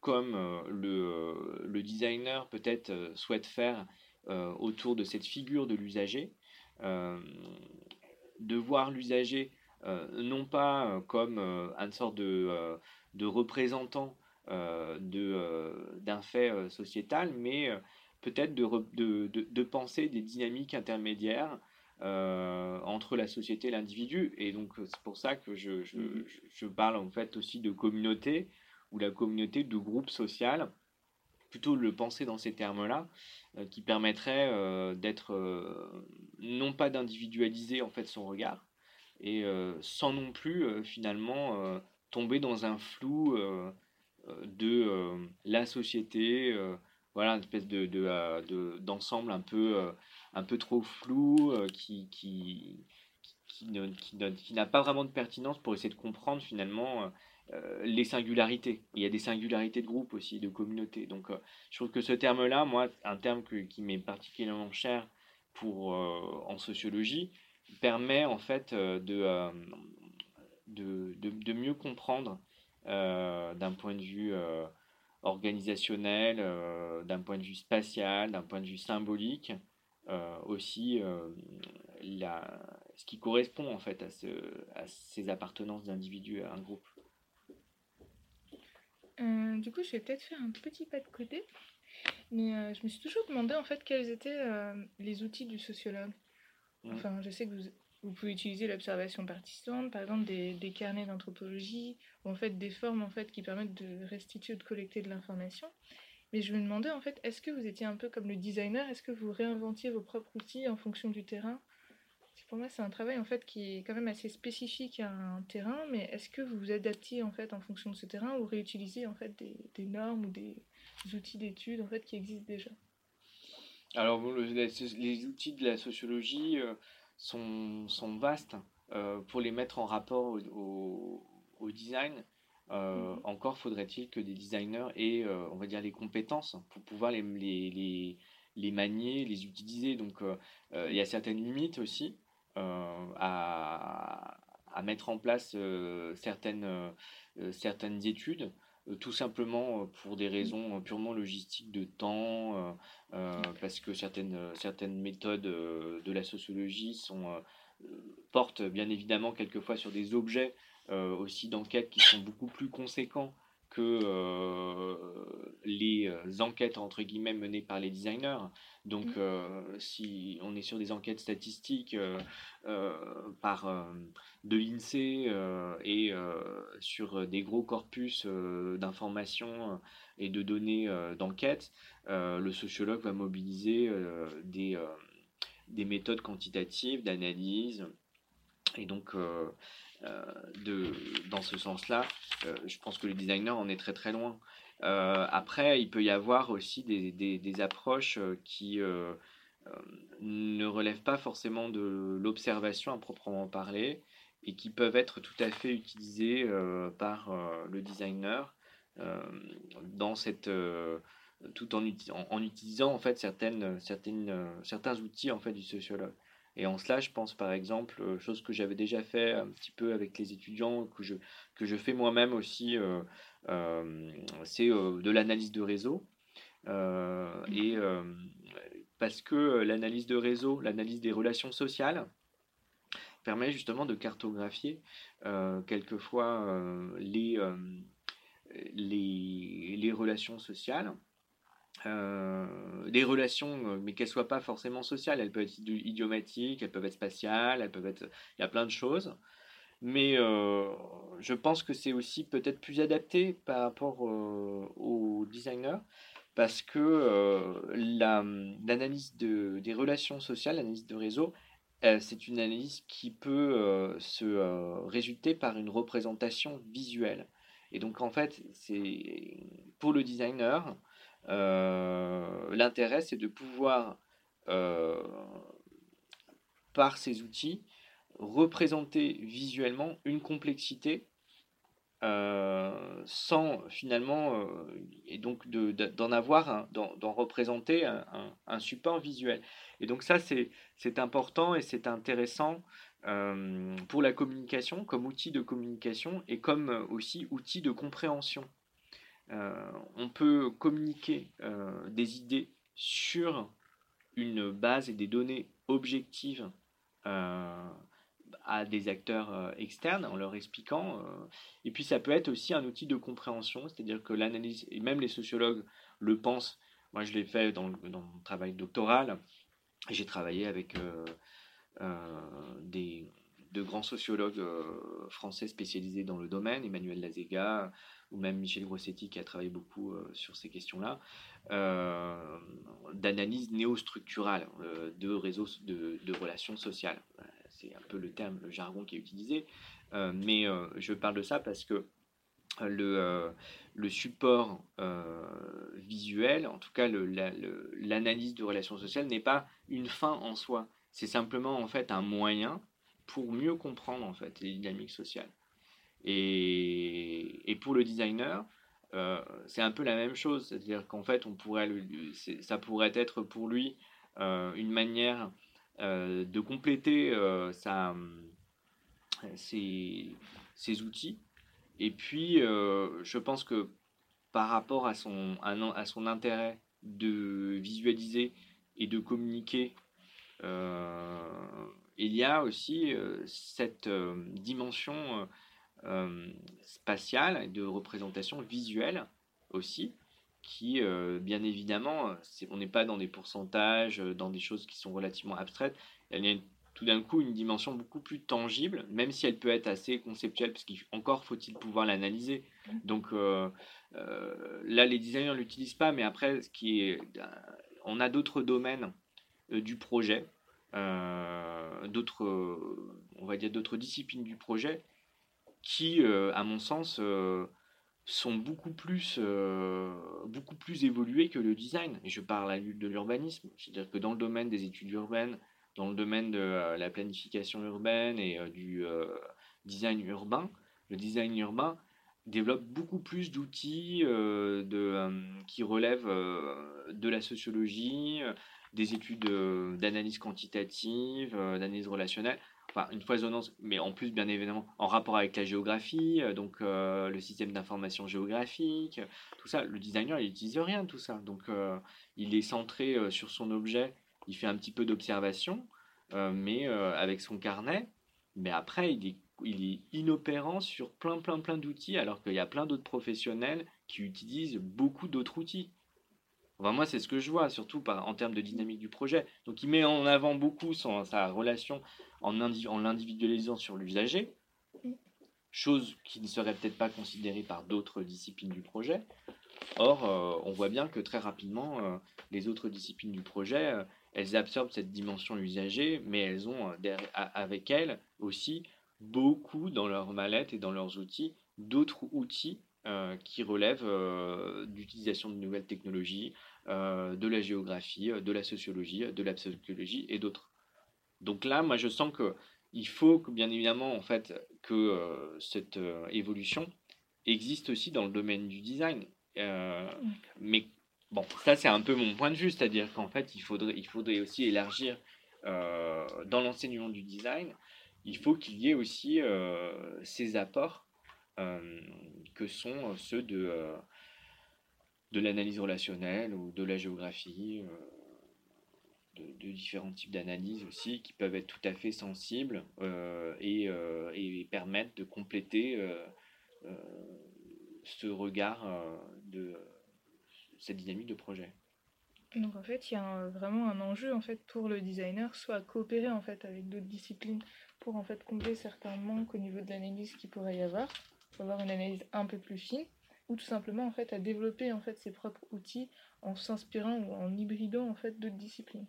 comme euh, le, le, designer peut-être souhaite faire autour de cette figure de l'usager, de voir l'usager non pas comme une sorte de, de représentant d'un fait sociétal, mais peut-être de, de, de, penser des dynamiques intermédiaires euh, entre la société et l'individu. Et donc, euh, c'est pour ça que je, je, mm-hmm. je, parle en fait aussi de communauté ou la communauté de groupe social, plutôt le penser dans ces termes-là, euh, qui permettrait d'être, non pas d'individualiser en fait son regard, et sans non plus finalement tomber dans un flou de la société, voilà, une espèce de, de, d'ensemble un peu un peu trop flou, euh, qui, qui, qui n'a pas vraiment de pertinence pour essayer de comprendre finalement euh, euh, les singularités. Il y a des singularités de groupe aussi, de communauté. Donc je trouve que ce terme-là, moi, un terme qui m'est particulièrement cher pour, en sociologie, permet en fait de, de, mieux comprendre d'un point de vue organisationnel, d'un point de vue spatial, d'un point de vue symbolique, euh, aussi euh, la, ce qui correspond en fait à, à ces appartenances d'individus à un groupe. Euh, du coup, je vais peut-être faire un petit pas de côté, mais je me suis toujours demandé en fait quels étaient les outils du sociologue. Enfin, je sais que vous, vous pouvez utiliser l'observation participante, par exemple des, des carnets d'anthropologie, ou en fait des formes en fait qui permettent de restituer ou de collecter de l'information. Mais je me demandais en fait, est-ce que vous étiez un peu comme le designer? Est-ce que vous réinventiez vos propres outils en fonction du terrain? Pour moi, c'est un travail en fait qui est quand même assez spécifique à un terrain, mais est-ce que vous vous adaptiez en fait en fonction de ce terrain ou réutilisez en fait des, des normes ou des outils d'études en fait qui existent déjà? Alors les, outils de la sociologie euh, sont, sont, vastes euh, pour les mettre en rapport au, au design. Euh, mhm. encore faudrait-il que des designers aient, on va dire, les compétences pour pouvoir les, les, les, manier, les utiliser. Donc, euh, il y a certaines limites aussi à, à, mettre en place certaines, certaines études tout simplement pour des raisons purement logistiques de temps, parce que certaines, certaines méthodes de la sociologie sont, portent bien évidemment quelquefois sur des objets euh, aussi d'enquêtes qui sont beaucoup plus conséquents que euh, les euh, enquêtes entre guillemets menées par les designers. Donc, mmh. si on est sur des enquêtes statistiques par de l'INSEE et sur des gros corpus d'informations et de données d'enquête, le sociologue va mobiliser des, des méthodes quantitatives d'analyse. Et donc, euh, de, dans ce sens-là, euh, je pense que le designer en est très très loin. Euh, après, il peut y avoir aussi des, approches qui ne relèvent pas forcément de l'observation à proprement parler et qui peuvent être tout à fait utilisées par le designer dans cette tout en, utilisant en fait certaines, certains outils en fait du sociologue. Et en cela, je pense par exemple, euh, chose que j'avais déjà fait un petit peu avec les étudiants, que je, que je fais moi-même aussi, euh, euh, c'est de l'analyse de réseau. et parce que l'analyse de réseau, l'analyse des relations sociales, permet justement de cartographier quelquefois les, les, les, relations sociales euh, des relations, euh, mais qu'elles soient pas forcément sociales. Elles peuvent être idiomatiques, elles peuvent être spatiales, elles peuvent être. Il y a plein de choses. Mais euh, je pense que c'est aussi peut-être plus adapté par rapport aux designers parce que l'analyse de, des relations sociales, l'analyse de réseau, c'est une analyse qui peut se résulter par une représentation visuelle. Et donc en fait, c'est pour le designer, l'intérêt c'est de pouvoir par ces outils représenter visuellement une complexité euh, sans finalement, euh, et donc d'en avoir, d'en représenter un, support visuel. Et donc ça, c'est important et c'est intéressant euh, pour la communication, comme outil de communication et comme aussi outil de compréhension. On peut communiquer des idées sur une base et des données objectives à des acteurs euh, externes en leur expliquant. Euh, et puis ça peut être aussi un outil de compréhension, c'est-à-dire que l'analyse, et même les sociologues le pensent, moi je l'ai fait dans, mon travail doctoral, j'ai travaillé avec euh, des, de grands sociologues français spécialisés dans le domaine, Emmanuel Lazega ou même Michel Grossetti qui a travaillé beaucoup sur ces questions-là, d'analyse néostructurale de réseaux de, relations sociales c'est un peu le terme, le jargon qui est utilisé, euh, mais euh, je parle de ça parce que euh, le, le support visuel, en tout cas l'analyse de relations sociales, n'est pas une fin en soi. C'est simplement en fait un moyen pour mieux comprendre en fait les dynamiques sociales. Et, pour le designer, c'est un peu la même chose, c'est-à-dire qu'en fait, on pourrait, ça pourrait être pour lui une manière euh, de compléter euh, ses, outils. Et puis, euh, je pense que par rapport à son, à, son intérêt de visualiser et de communiquer, il y a aussi cette dimension spatiale et de représentation visuelle aussi, qui, euh, bien évidemment, on n'est pas dans des pourcentages, euh, dans des choses qui sont relativement abstraites. Elle y a tout d'un coup une dimension beaucoup plus tangible, même si elle peut être assez conceptuelle, parce qu'encore faut-il pouvoir l'analyser. Donc euh, là, les designers ne l'utilisent pas, mais après, ce qui est, on a d'autres domaines du projet, d'autres, on va dire d'autres disciplines du projet, qui, à mon sens, sont beaucoup plus, euh, beaucoup plus évolués que le design. Je parle de l'urbanisme, c'est-à-dire que dans le domaine des études urbaines, dans le domaine de euh, la planification urbaine et euh, du design urbain, le design urbain développe beaucoup plus d'outils de, qui relèvent de la sociologie, des études d'analyse quantitative, d'analyse relationnelle enfin une foisonnance, mais en plus bien évidemment en rapport avec la géographie, euh, donc euh, le système d'information géographique, tout ça. Le designer il n'utilise rien de tout ça, donc euh, il est centré sur son objet, il fait un petit peu d'observation, mais avec son carnet, mais après il est, il est inopérant sur plein plein plein d'outils, alors qu'il y a plein d'autres professionnels qui utilisent beaucoup d'autres outils. Enfin, moi, c'est ce que je vois, surtout par, en termes de dynamique du projet. Donc, il met en avant beaucoup son, sa relation en, en l'individualisant sur l'usager, chose qui ne serait peut-être pas considérée par d'autres disciplines du projet. Or, euh, on voit bien que très rapidement, euh, les autres disciplines du projet, euh, elles absorbent cette dimension usagée, mais elles ont avec elles aussi beaucoup dans leur mallette et dans leurs outils d'autres outils qui relèvent d'utilisation de nouvelles technologies, de la géographie, de la sociologie, de la psychologie et d'autres. Donc là, moi, je sens que il faut que, bien évidemment, en fait, que euh, cette euh, évolution existe aussi dans le domaine du design. Euh, mais bon, ça, c'est un peu mon point de vue, c'est-à-dire qu'en fait, il faudrait, il faudrait aussi élargir dans l'enseignement du design. Il faut qu'il y ait aussi ces apports que sont ceux de, de l'analyse relationnelle ou de la géographie de, différents types d'analyses aussi qui peuvent être tout à fait sensibles euh, et, euh, et, permettre de compléter euh, ce regard de cette dynamique de projet. Donc en fait, il y a vraiment un enjeu en fait pour le designer, soit à coopérer en fait avec d'autres disciplines pour en fait combler certains manques au niveau de l'analyse qu'il pourrait y avoir, avoir une analyse un peu plus fine, ou tout simplement en fait à développer en fait ses propres outils en s'inspirant ou en hybridant en fait d'autres disciplines.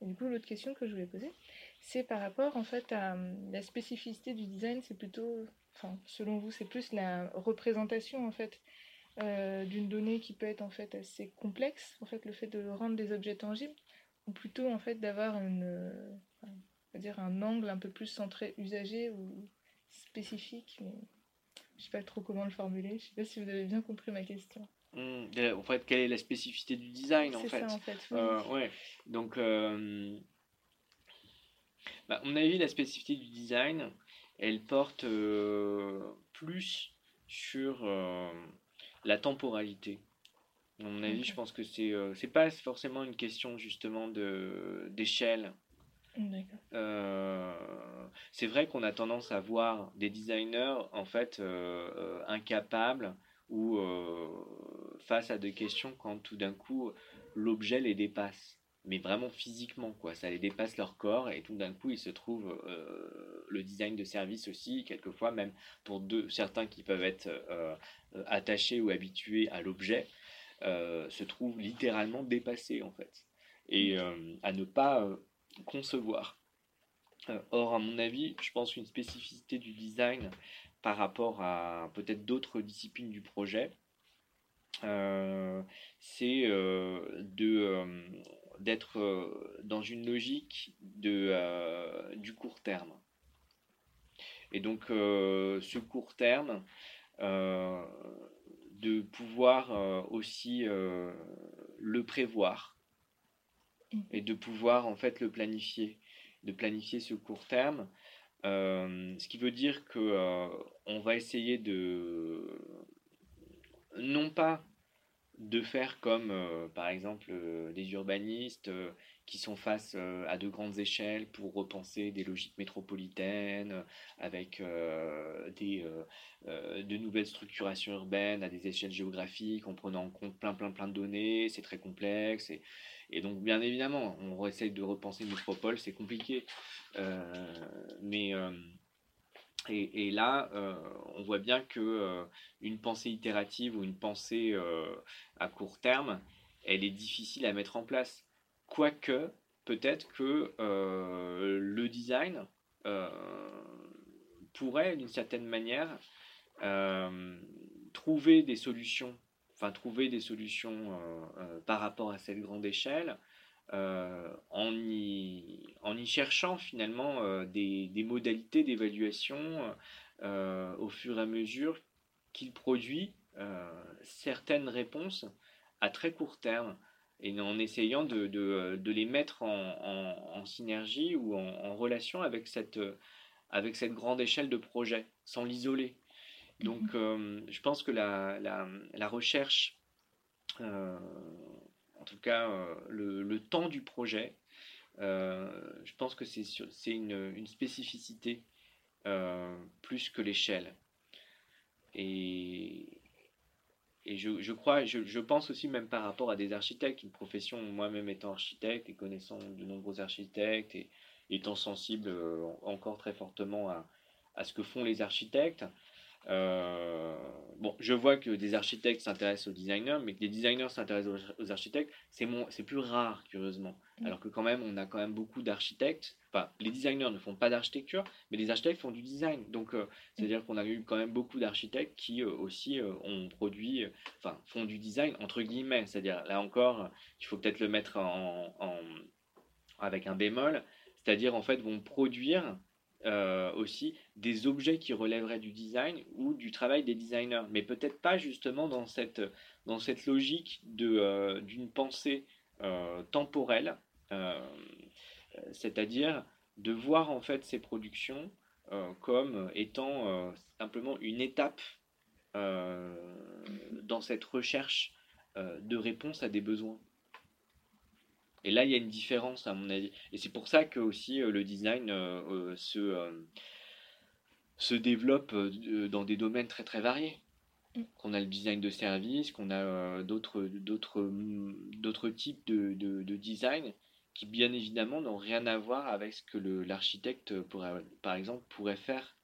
Et du coup, l'autre question que je voulais poser, c'est par rapport en fait à la spécificité du design, c'est plutôt, enfin, selon vous, c'est plus la représentation en fait d'une donnée qui peut être en fait assez complexe, en fait, le fait de rendre des objets tangibles, ou plutôt en fait d'avoir une, dire un angle un peu plus centré usager ou spécifique, je sais pas trop comment le formuler. Je sais pas si vous avez bien compris ma question. Mmh, en fait, quelle est la spécificité du design en fait, ça, en fait euh, ouais. Donc, euh, bah, à mon avis, la spécificité du design, elle porte euh, plus sur la temporalité. À mon avis, je pense que c'est c'est pas forcément une question justement de d'échelle euh, c'est vrai qu'on a tendance à voir des designers en fait euh, euh, incapables ou face à des questions quand tout d'un coup l'objet les dépasse. Mais vraiment physiquement quoi. Ça les dépasse leur corps et tout d'un coup il se trouve le design de service aussi quelquefois même pour deux, certains qui peuvent être attachés ou habitués à l'objet se trouve littéralement dépassés en fait. Et à ne pas concevoir. Euh, or, à mon avis, je pense qu'une spécificité du design par rapport à peut-être d'autres disciplines du projet, euh, c'est euh, d'être dans une logique de, du court terme. Et donc, ce court terme, de pouvoir aussi le prévoir et de pouvoir en fait le planifier, de planifier ce court terme. Euh, ce qui veut dire que euh, on va essayer de non pas de faire comme euh, par exemple des urbanistes qui sont face à de grandes échelles pour repenser des logiques métropolitaines avec des, de nouvelles structurations urbaines à des échelles géographiques en prenant en compte plein plein plein de données, c'est très complexe et, et donc, bien évidemment, on essaye de repenser métropole, c'est compliqué. Euh, mais. Euh, et, là, euh, on voit bien que une pensée itérative ou une pensée à court terme, elle est difficile à mettre en place. Quoique, peut-être que le design pourrait, d'une certaine manière, trouver des solutions trouver des solutions euh, euh, par rapport à cette grande échelle, euh, en, y, en y cherchant finalement des, modalités d'évaluation au fur et à mesure qu'il produit certaines réponses à très court terme et en essayant de, de, les mettre en, en, synergie ou en, relation avec cette, avec cette grande échelle de projet, sans l'isoler. Donc, mhm. euh, je pense que la, la, recherche, euh, en tout cas euh, le, le, temps du projet, je pense que c'est une, une, spécificité plus que l'échelle. Et, et je, je, crois, je, je, pense aussi même par rapport à des architectes, une profession, moi-même étant architecte et connaissant de nombreux architectes et étant sensible encore très fortement à, à ce que font les architectes, euh, bon, je vois que des architectes s'intéressent aux designers, mais que des designers s'intéressent aux, architectes, c'est c'est plus rare, curieusement. Mm. Alors que quand même, on a quand même beaucoup d'architectes. Enfin, les designers ne font pas d'architecture, mais les architectes font du design. Donc, euh, c'est-à-dire qu'on a eu quand même beaucoup d'architectes qui euh, aussi ont produit, enfin, font du design entre guillemets. C'est-à-dire, là encore, il faut peut-être le mettre en, en, avec un bémol. C'est-à-dire, en fait, vont produire euh, aussi des objets qui relèveraient du design ou du travail des designers, mais peut-être pas justement dans cette, dans cette logique de, euh, d'une pensée euh, temporelle, c'est-à-dire de voir en fait ces productions comme étant simplement une étape dans cette recherche de réponse à des besoins. Et là, il y a une différence, à mon avis. Et c'est pour ça que aussi euh, le design euh, euh, se, se développe dans des domaines très très variés. Mm. Qu'on a le design de service, qu'on a d'autres, d'autres, d'autres types de, de, design qui, bien évidemment, n'ont rien à voir avec ce que l'architecte, par exemple, pourrait faire.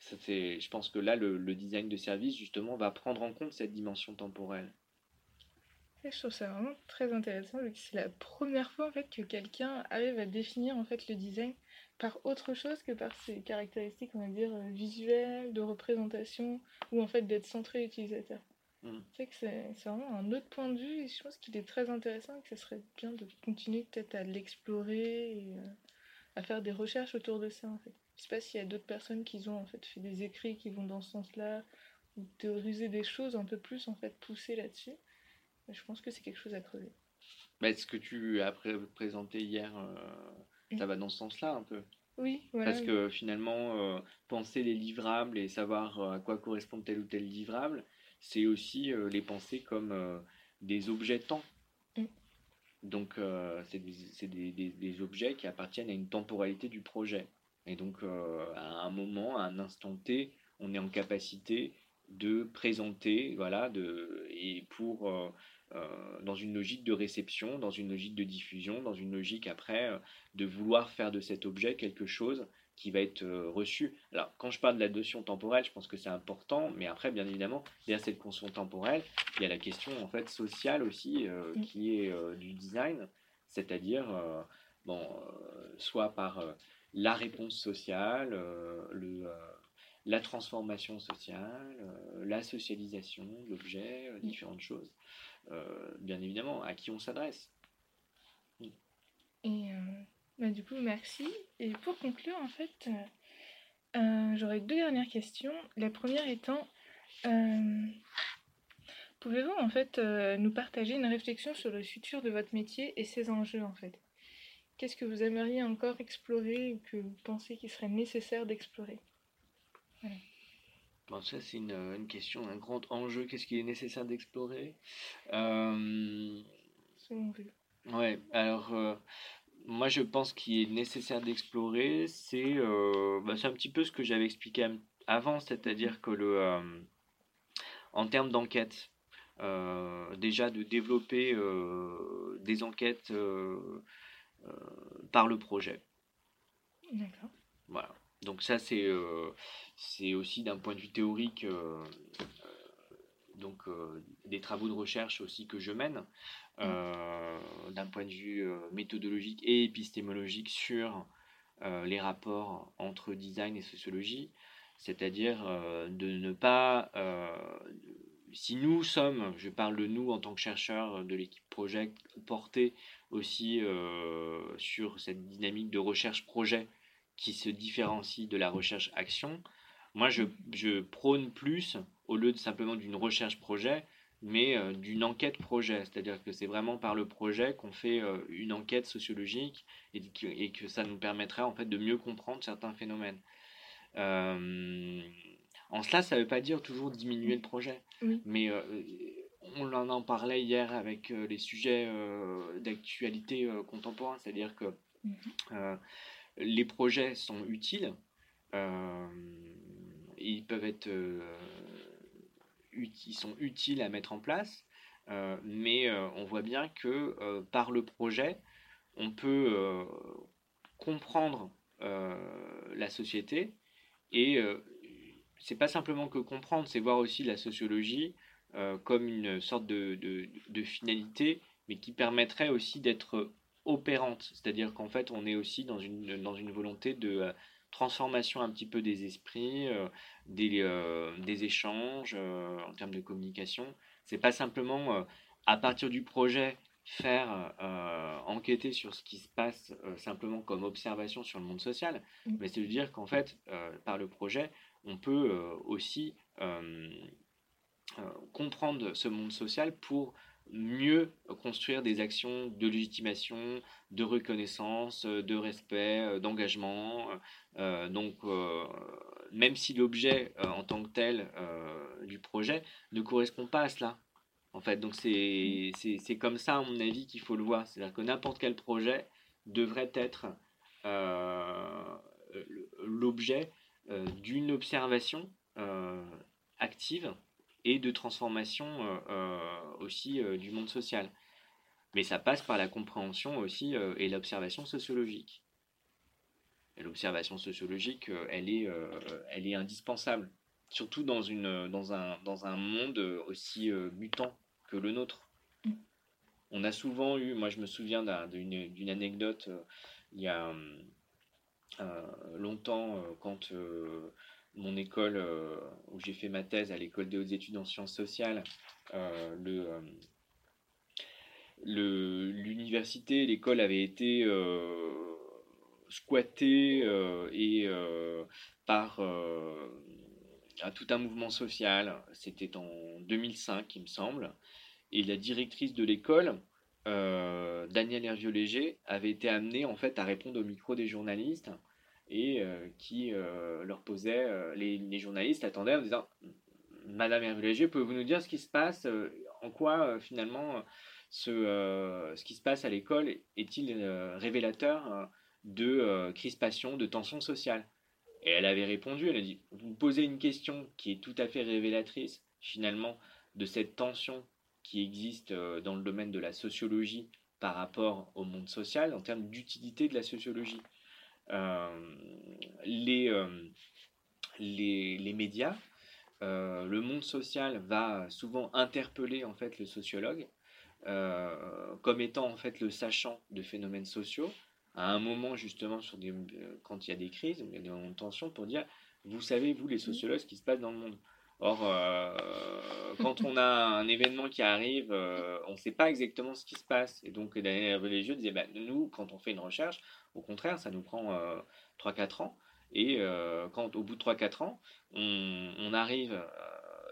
Ça, je pense que là, le, le design de service, justement, va prendre en compte cette dimension temporelle. Je trouve ça vraiment très intéressant c'est la première fois en fait que quelqu'un arrive à définir en fait le design par autre chose que par ses caractéristiques, on va dire, euh, visuelles, de représentation, ou en fait d'être centré utilisateur. Mm. C'est que c'est vraiment un autre point de vue et je pense qu'il est très intéressant et que ce serait bien de continuer peut-être à l'explorer et euh, à faire des recherches autour de ça en fait. Je sais pas s'il y a d'autres personnes qui ont en fait fait des écrits qui vont dans ce sens-là ou théoriser des choses un peu plus en fait poussées là-dessus. Je pense que c'est quelque chose à creuser. Bah, ce que tu as présenté hier, euh, ça va dans ce sens-là un peu. Oui, voilà. Parce que finalement, euh, penser les livrables et savoir à quoi correspond tel ou tel livrable, c'est aussi euh, les penser comme euh, des objets temps. Mm. Donc, euh, c'est des, des, des, objets qui appartiennent à une temporalité du projet. Et donc, à un moment, à un instant T, on est en capacité de présenter, voilà, de, et pour, dans une logique de réception, dans une logique de diffusion, dans une logique après de vouloir faire de cet objet quelque chose qui va être euh, reçu. Alors, quand je parle de la notion temporelle, je pense que c'est important, mais après, bien évidemment, derrière cette notion temporelle, il y a la question en fait sociale aussi euh, mm. qui est euh, du design, c'est-à-dire bon, soit par la réponse sociale, le, la transformation sociale, la socialisation de l'objet, mm. différentes choses, bien évidemment, à qui on s'adresse. Et bah, du coup, merci. Et pour conclure, en fait, euh, euh, j'aurais deux dernières questions. La première étant, euh, pouvez-vous en fait nous partager une réflexion sur le futur de votre métier et ses enjeux en fait? Qu'est-ce que vous aimeriez encore explorer ou que vous pensez qu'il serait nécessaire d'explorer? Bon, ça, c'est une, une, question, un grand enjeu. Qu'est-ce qu'il est nécessaire d'explorer? Euh... Selon vous. Ouais, alors, moi, je pense qu'il est nécessaire d'explorer, c'est euh, bah, un petit peu ce que j'avais expliqué avant, c'est-à-dire que le, euh, en termes d'enquête, euh, déjà de développer des enquêtes par le projet. D'accord. Voilà. Donc ça, c'est c'est aussi d'un point de vue théorique donc des travaux de recherche aussi que je mène. Euh, d'un point de vue euh, méthodologique et épistémologique sur euh, les rapports entre design et sociologie, c'est-à-dire de ne pas si nous sommes, je parle de nous en tant que chercheurs de l'équipe Project, portés aussi sur cette dynamique de recherche-projet qui se différencie de la recherche-action, moi je, je, prône plus, au lieu de simplement d'une recherche-projet, mais euh, d'une enquête projet. C'est-à-dire que c'est vraiment par le projet qu'on fait euh, une enquête sociologique et que, et que, ça nous permettrait en fait de mieux comprendre certains phénomènes. Euh, en cela, ça ne veut pas dire toujours diminuer le projet, mais on en parlait hier avec les sujets d'actualité contemporaine, c'est-à-dire que mhm. Les projets sont utiles, ils peuvent être qui sont utiles à mettre en place, euh, mais euh, on voit bien que euh, par le projet, on peut comprendre la société et c'est pas simplement que comprendre, c'est voir aussi la sociologie comme une sorte de, finalité, mais qui permettrait aussi d'être opérante. C'est-à-dire qu'en fait, on est aussi dans une, dans une volonté de transformation un petit peu des esprits, euh, des, euh, des, échanges euh, en termes de communication. C'est pas simplement à partir du projet faire enquêter sur ce qui se passe simplement comme observation sur le monde social, mmh. mais c'est de dire qu'en fait, par le projet, on peut aussi comprendre ce monde social pour mieux construire des actions de légitimation, de reconnaissance, euh, de respect, euh, d'engagement. Euh, donc, même si l'objet en tant que tel du projet ne correspond pas à cela, en fait, donc c'est comme ça, à mon avis, qu'il faut le voir. C'est-à-dire que n'importe quel projet devrait être l'objet d'une observation active et de transformation euh, euh, aussi euh, du monde social. Mais ça passe par la compréhension aussi et l'observation sociologique. L'observation sociologique, elle est, elle est indispensable, surtout dans, une, dans, un, dans un monde aussi mutant que le nôtre. Mm. on a souvent eu, moi je me souviens d'une anecdote il y a longtemps quand mon école où j'ai fait ma thèse à l'école des hautes études en sciences sociales, le l'université, l'école avait été euh, squattée euh, et euh, par tout un mouvement social. C'était en 2005, il me semble. Et la directrice de l'école, Danielle Hervieux-Léger, avait été amenée en fait à répondre au micro des journalistes et qui leur posait, les, journalistes attendaient en disant Madame Hervieux-Léger, pouvez-vous nous dire ce qui se passe En quoi finalement euh, ce, qui se passe à l'école est-il euh, révélateur euh, de crispation, de tension sociale Et elle avait répondu, elle a dit, vous posez une question qui est tout à fait révélatrice finalement de cette tension qui existe dans le domaine de la sociologie par rapport au monde social en termes d'utilité de la sociologie. Les, les, les, médias, le monde social va souvent interpeller en fait le sociologue euh, comme étant en fait le sachant de phénomènes sociaux, à un moment justement sur des, euh, quand il y a des crises, il y a des tensions pour dire, vous savez, vous les sociologues, ce qui se passe dans le monde. Or, euh, quand on a un événement qui arrive, on ne sait pas exactement ce qui se passe. Et donc, les religieux disaient, bah, nous, quand on fait une recherche, au contraire, ça nous prend 3-4 ans. Et quand au bout de 3-4 ans, on, arrive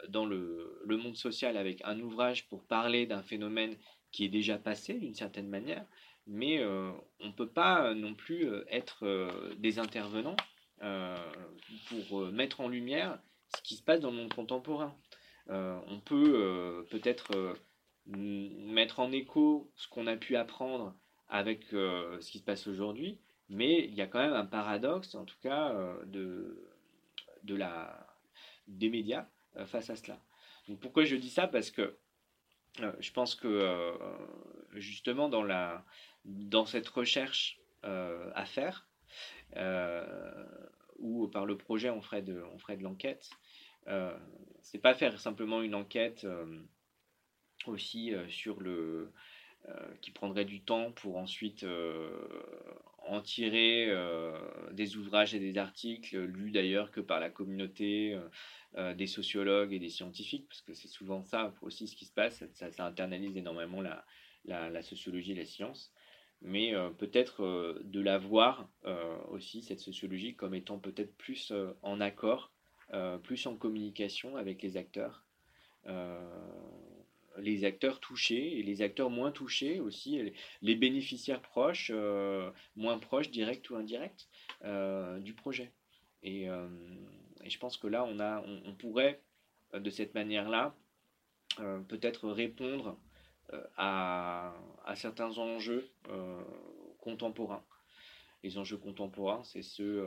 dans le, monde social avec un ouvrage pour parler d'un phénomène qui est déjà passé d'une certaine manière, mais euh, on ne peut pas non plus euh, être euh, des intervenants pour mettre en lumière ce qui se passe dans le monde contemporain. on peut peut-être mettre en écho ce qu'on a pu apprendre avec ce qui se passe aujourd'hui, mais il y a quand même un paradoxe, en tout cas, de, de la, des médias euh, face à cela. Donc pourquoi je dis ça? Parce que euh, je pense que euh, justement dans, la, dans cette recherche à faire, ou par le projet on ferait de, on ferait de l'enquête, c'est pas faire simplement une enquête aussi sur le qui prendrait du temps pour ensuite en tirer des ouvrages et des articles lus d'ailleurs que par la communauté euh, des sociologues et des scientifiques, parce que c'est souvent ça aussi ce qui se passe, ça, internalise énormément la, la, sociologie et la science, mais euh, peut-être euh, de la voir aussi, cette sociologie, comme étant peut-être plus en accord, plus en communication avec les acteurs les acteurs touchés et les acteurs moins touchés aussi, les bénéficiaires proches, moins proches, directs ou indirects du projet. Et, je pense que là, on, a, on, pourrait, euh, de cette manière-là, euh, peut-être répondre euh, à, certains enjeux contemporains. Les enjeux contemporains, c'est ceux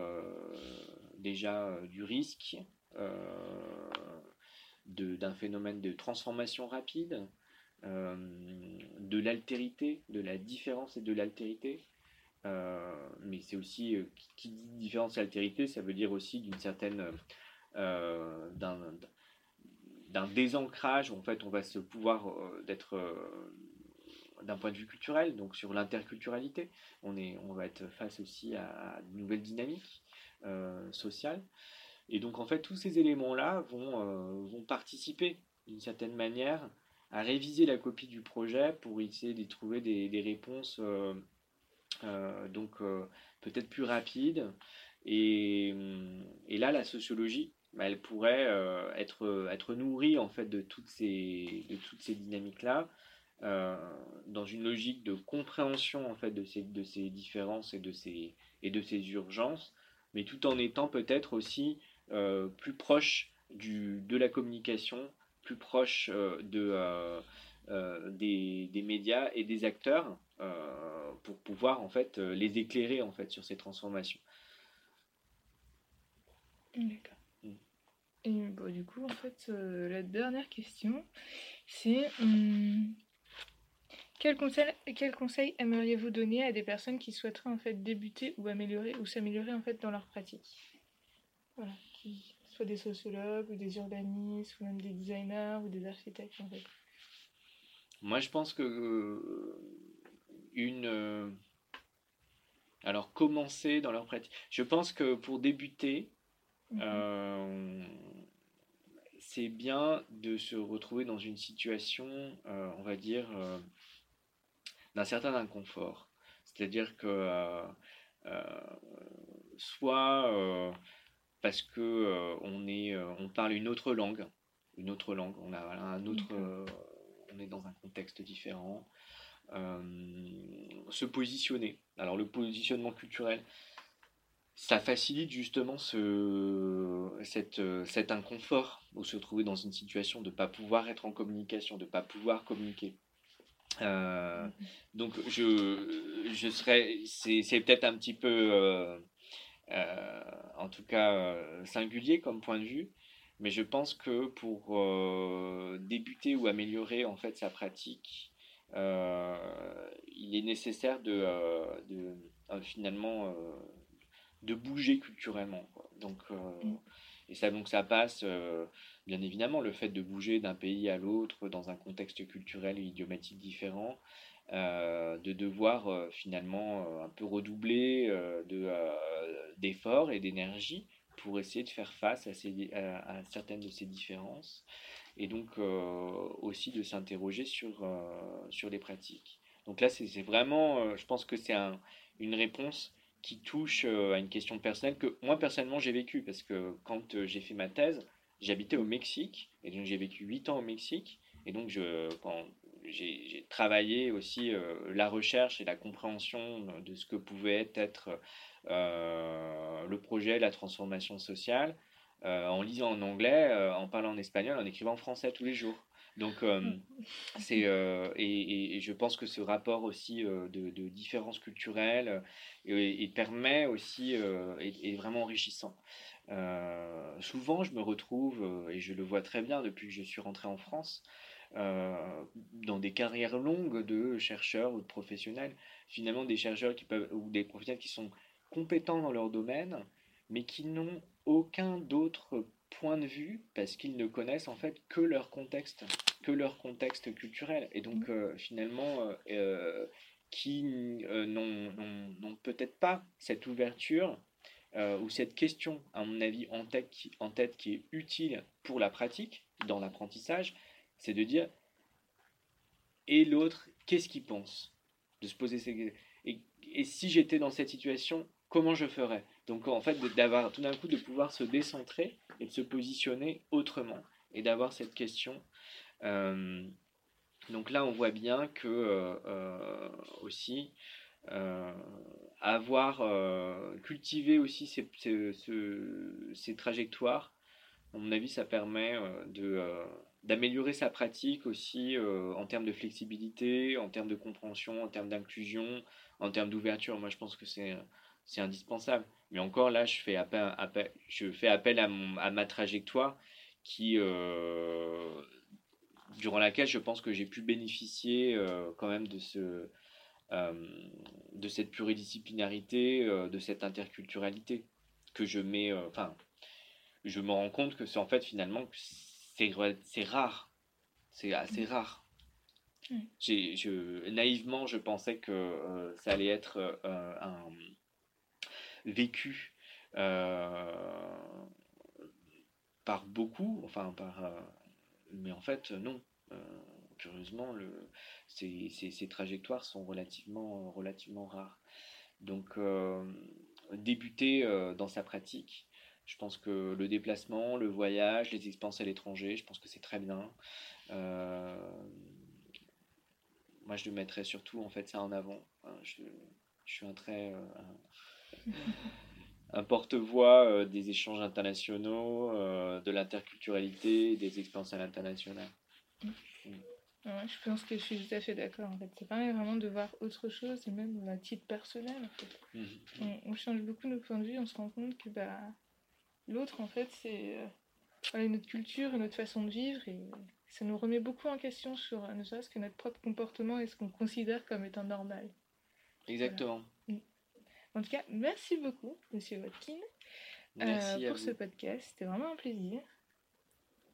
déjà du risque, d'un phénomène de transformation rapide, de l'altérité, de la différence et de l'altérité, euh, mais c'est aussi, euh, qui dit différence et altérité, ça veut dire aussi d'une certaine, euh, d'un désancrage, en fait, on va se pouvoir d'être d'un point de vue culturel, donc sur l'interculturalité, on, on va être face aussi à, de nouvelles dynamiques sociales. Et donc, en fait, tous ces éléments-là vont, vont participer d'une certaine manière à réviser la copie du projet pour essayer de trouver des, des réponses euh, donc euh, peut-être plus rapide. Et, et, là, la sociologie, bah, elle pourrait euh, être, être nourrie en fait de toutes ces, ces dynamiques-là. dans une logique de compréhension en fait de ces, de ces différences et de ces, et de ces urgences, mais tout en étant peut-être aussi plus proche du, de la communication, plus proche de, des, des, médias et des acteurs, pour pouvoir en fait euh, les éclairer en fait sur ces transformations. D'accord. Mm. Et bon, du coup, en fait, euh, la dernière question, c'est hum, quel conseil, quel conseil aimeriez-vous donner à des personnes qui souhaiteraient en fait débuter ou améliorer ou s'améliorer en fait dans leur pratique? Voilà, qui soient des sociologues ou des urbanistes ou même des designers ou des architectes en fait. Moi, je pense que euh, une. alors, commencer dans leur pratique. Je pense que pour débuter, mhm. c'est bien de se retrouver dans une situation, on va dire, d'un certain inconfort. C'est-à-dire que soit parce que on, est, on parle une autre langue, une autre langue, on a un autre, on est dans un contexte différent. se positionner. Alors le positionnement culturel, ça facilite justement ce, cette, cet inconfort ou se trouver dans une situation de ne pas pouvoir être en communication, de ne pas pouvoir communiquer. Euh, donc je, je serais, c'est peut-être un petit peu, euh, euh, en tout cas, singulier comme point de vue, mais je pense que pour débuter ou améliorer en fait sa pratique, il est nécessaire de, de finalement de bouger culturellement. Donc, mm. et ça donc ça passe bien évidemment, le fait de bouger d'un pays à l'autre dans un contexte culturel et idiomatique différent, euh, de devoir euh, finalement euh, un peu redoubler d'efforts et d'énergie pour essayer de faire face à, certaines de ces différences et donc aussi de s'interroger sur, sur les pratiques. Donc là, c'est vraiment, je pense que c'est un, une réponse qui touche à une question personnelle que moi personnellement j'ai vécu parce que quand j'ai fait ma thèse, j'habitais au Mexique, et donc j'ai vécu 8 ans au Mexique, et donc je, j'ai travaillé aussi euh, la recherche et la compréhension de ce que pouvait être euh, le projet, la transformation sociale, euh, en lisant en anglais, en parlant en espagnol, en écrivant en français tous les jours. Donc, <laughs> c'est et, et, je pense que ce rapport aussi de, de différences culturelles et, permet aussi est, vraiment enrichissant. Euh, souvent, je me retrouve, euh, et je le vois très bien depuis que je suis rentré en France, euh, dans des carrières longues de chercheurs ou de professionnels, finalement des chercheurs qui peuvent, ou des professionnels qui sont compétents dans leur domaine, mais qui n'ont aucun d'autre point de vue parce qu'ils ne connaissent en fait que leur contexte, que leur contexte culturel. Et donc mmh. finalement, qui n'ont peut-être pas cette ouverture euh, ou cette question, à mon avis, en tête, qui, est utile pour la pratique, dans l'apprentissage, c'est de dire et l'autre, qu'est-ce qu'il pense De se poser ces et, si j'étais dans cette situation, comment je ferais? Donc en fait, d'avoir tout d'un coup de pouvoir se décentrer et de se positionner autrement et d'avoir cette question. Euh, donc là, on voit bien que euh, aussi euh, avoir euh, cultivé aussi ces, ces, trajectoires, à mon avis, ça permet euh, de, d'améliorer sa pratique aussi en termes de flexibilité, en termes de compréhension, en termes d'inclusion, en termes d'ouverture. Moi, je pense que c'est, c'est indispensable. Mais encore là, je fais appel, je fais appel à, mon, à ma trajectoire qui, durant laquelle je pense que j'ai pu bénéficier quand même de ce euh, de cette pluridisciplinarité, euh, de cette interculturalité que je mets. Euh, enfin, je me rends compte que c'est en fait finalement c'est rare, c'est assez rare. Je, naïvement, je pensais que ça allait être un vécu par beaucoup, enfin par, mais en fait non curieusement, le, ces, ces, trajectoires sont relativement, relativement rares. Donc, euh, débuter euh, dans sa pratique, je pense que le déplacement, le voyage, les expériences à l'étranger, je pense que c'est très bien. Euh, moi, je mettrais surtout en fait ça en avant. Je, je suis un très un, porte-voix des échanges internationaux, de l'interculturalité, des expériences à l'international. Mm je pense que je suis tout à fait d'accord. En fait, ça permet vraiment de voir autre chose et même à titre personnel. En fait. Mhm. on, change beaucoup nos points de vue. On se rend compte que bah, l'autre, en fait, c'est euh, notre culture et notre façon de vivre et ça nous remet beaucoup en question sur ne serait-ce que notre propre comportement et ce qu'on considère comme étant normal. Exactement. Mm. En tout cas, merci beaucoup, Monsieur Watkin, euh, pour ce podcast. C'était vraiment un plaisir.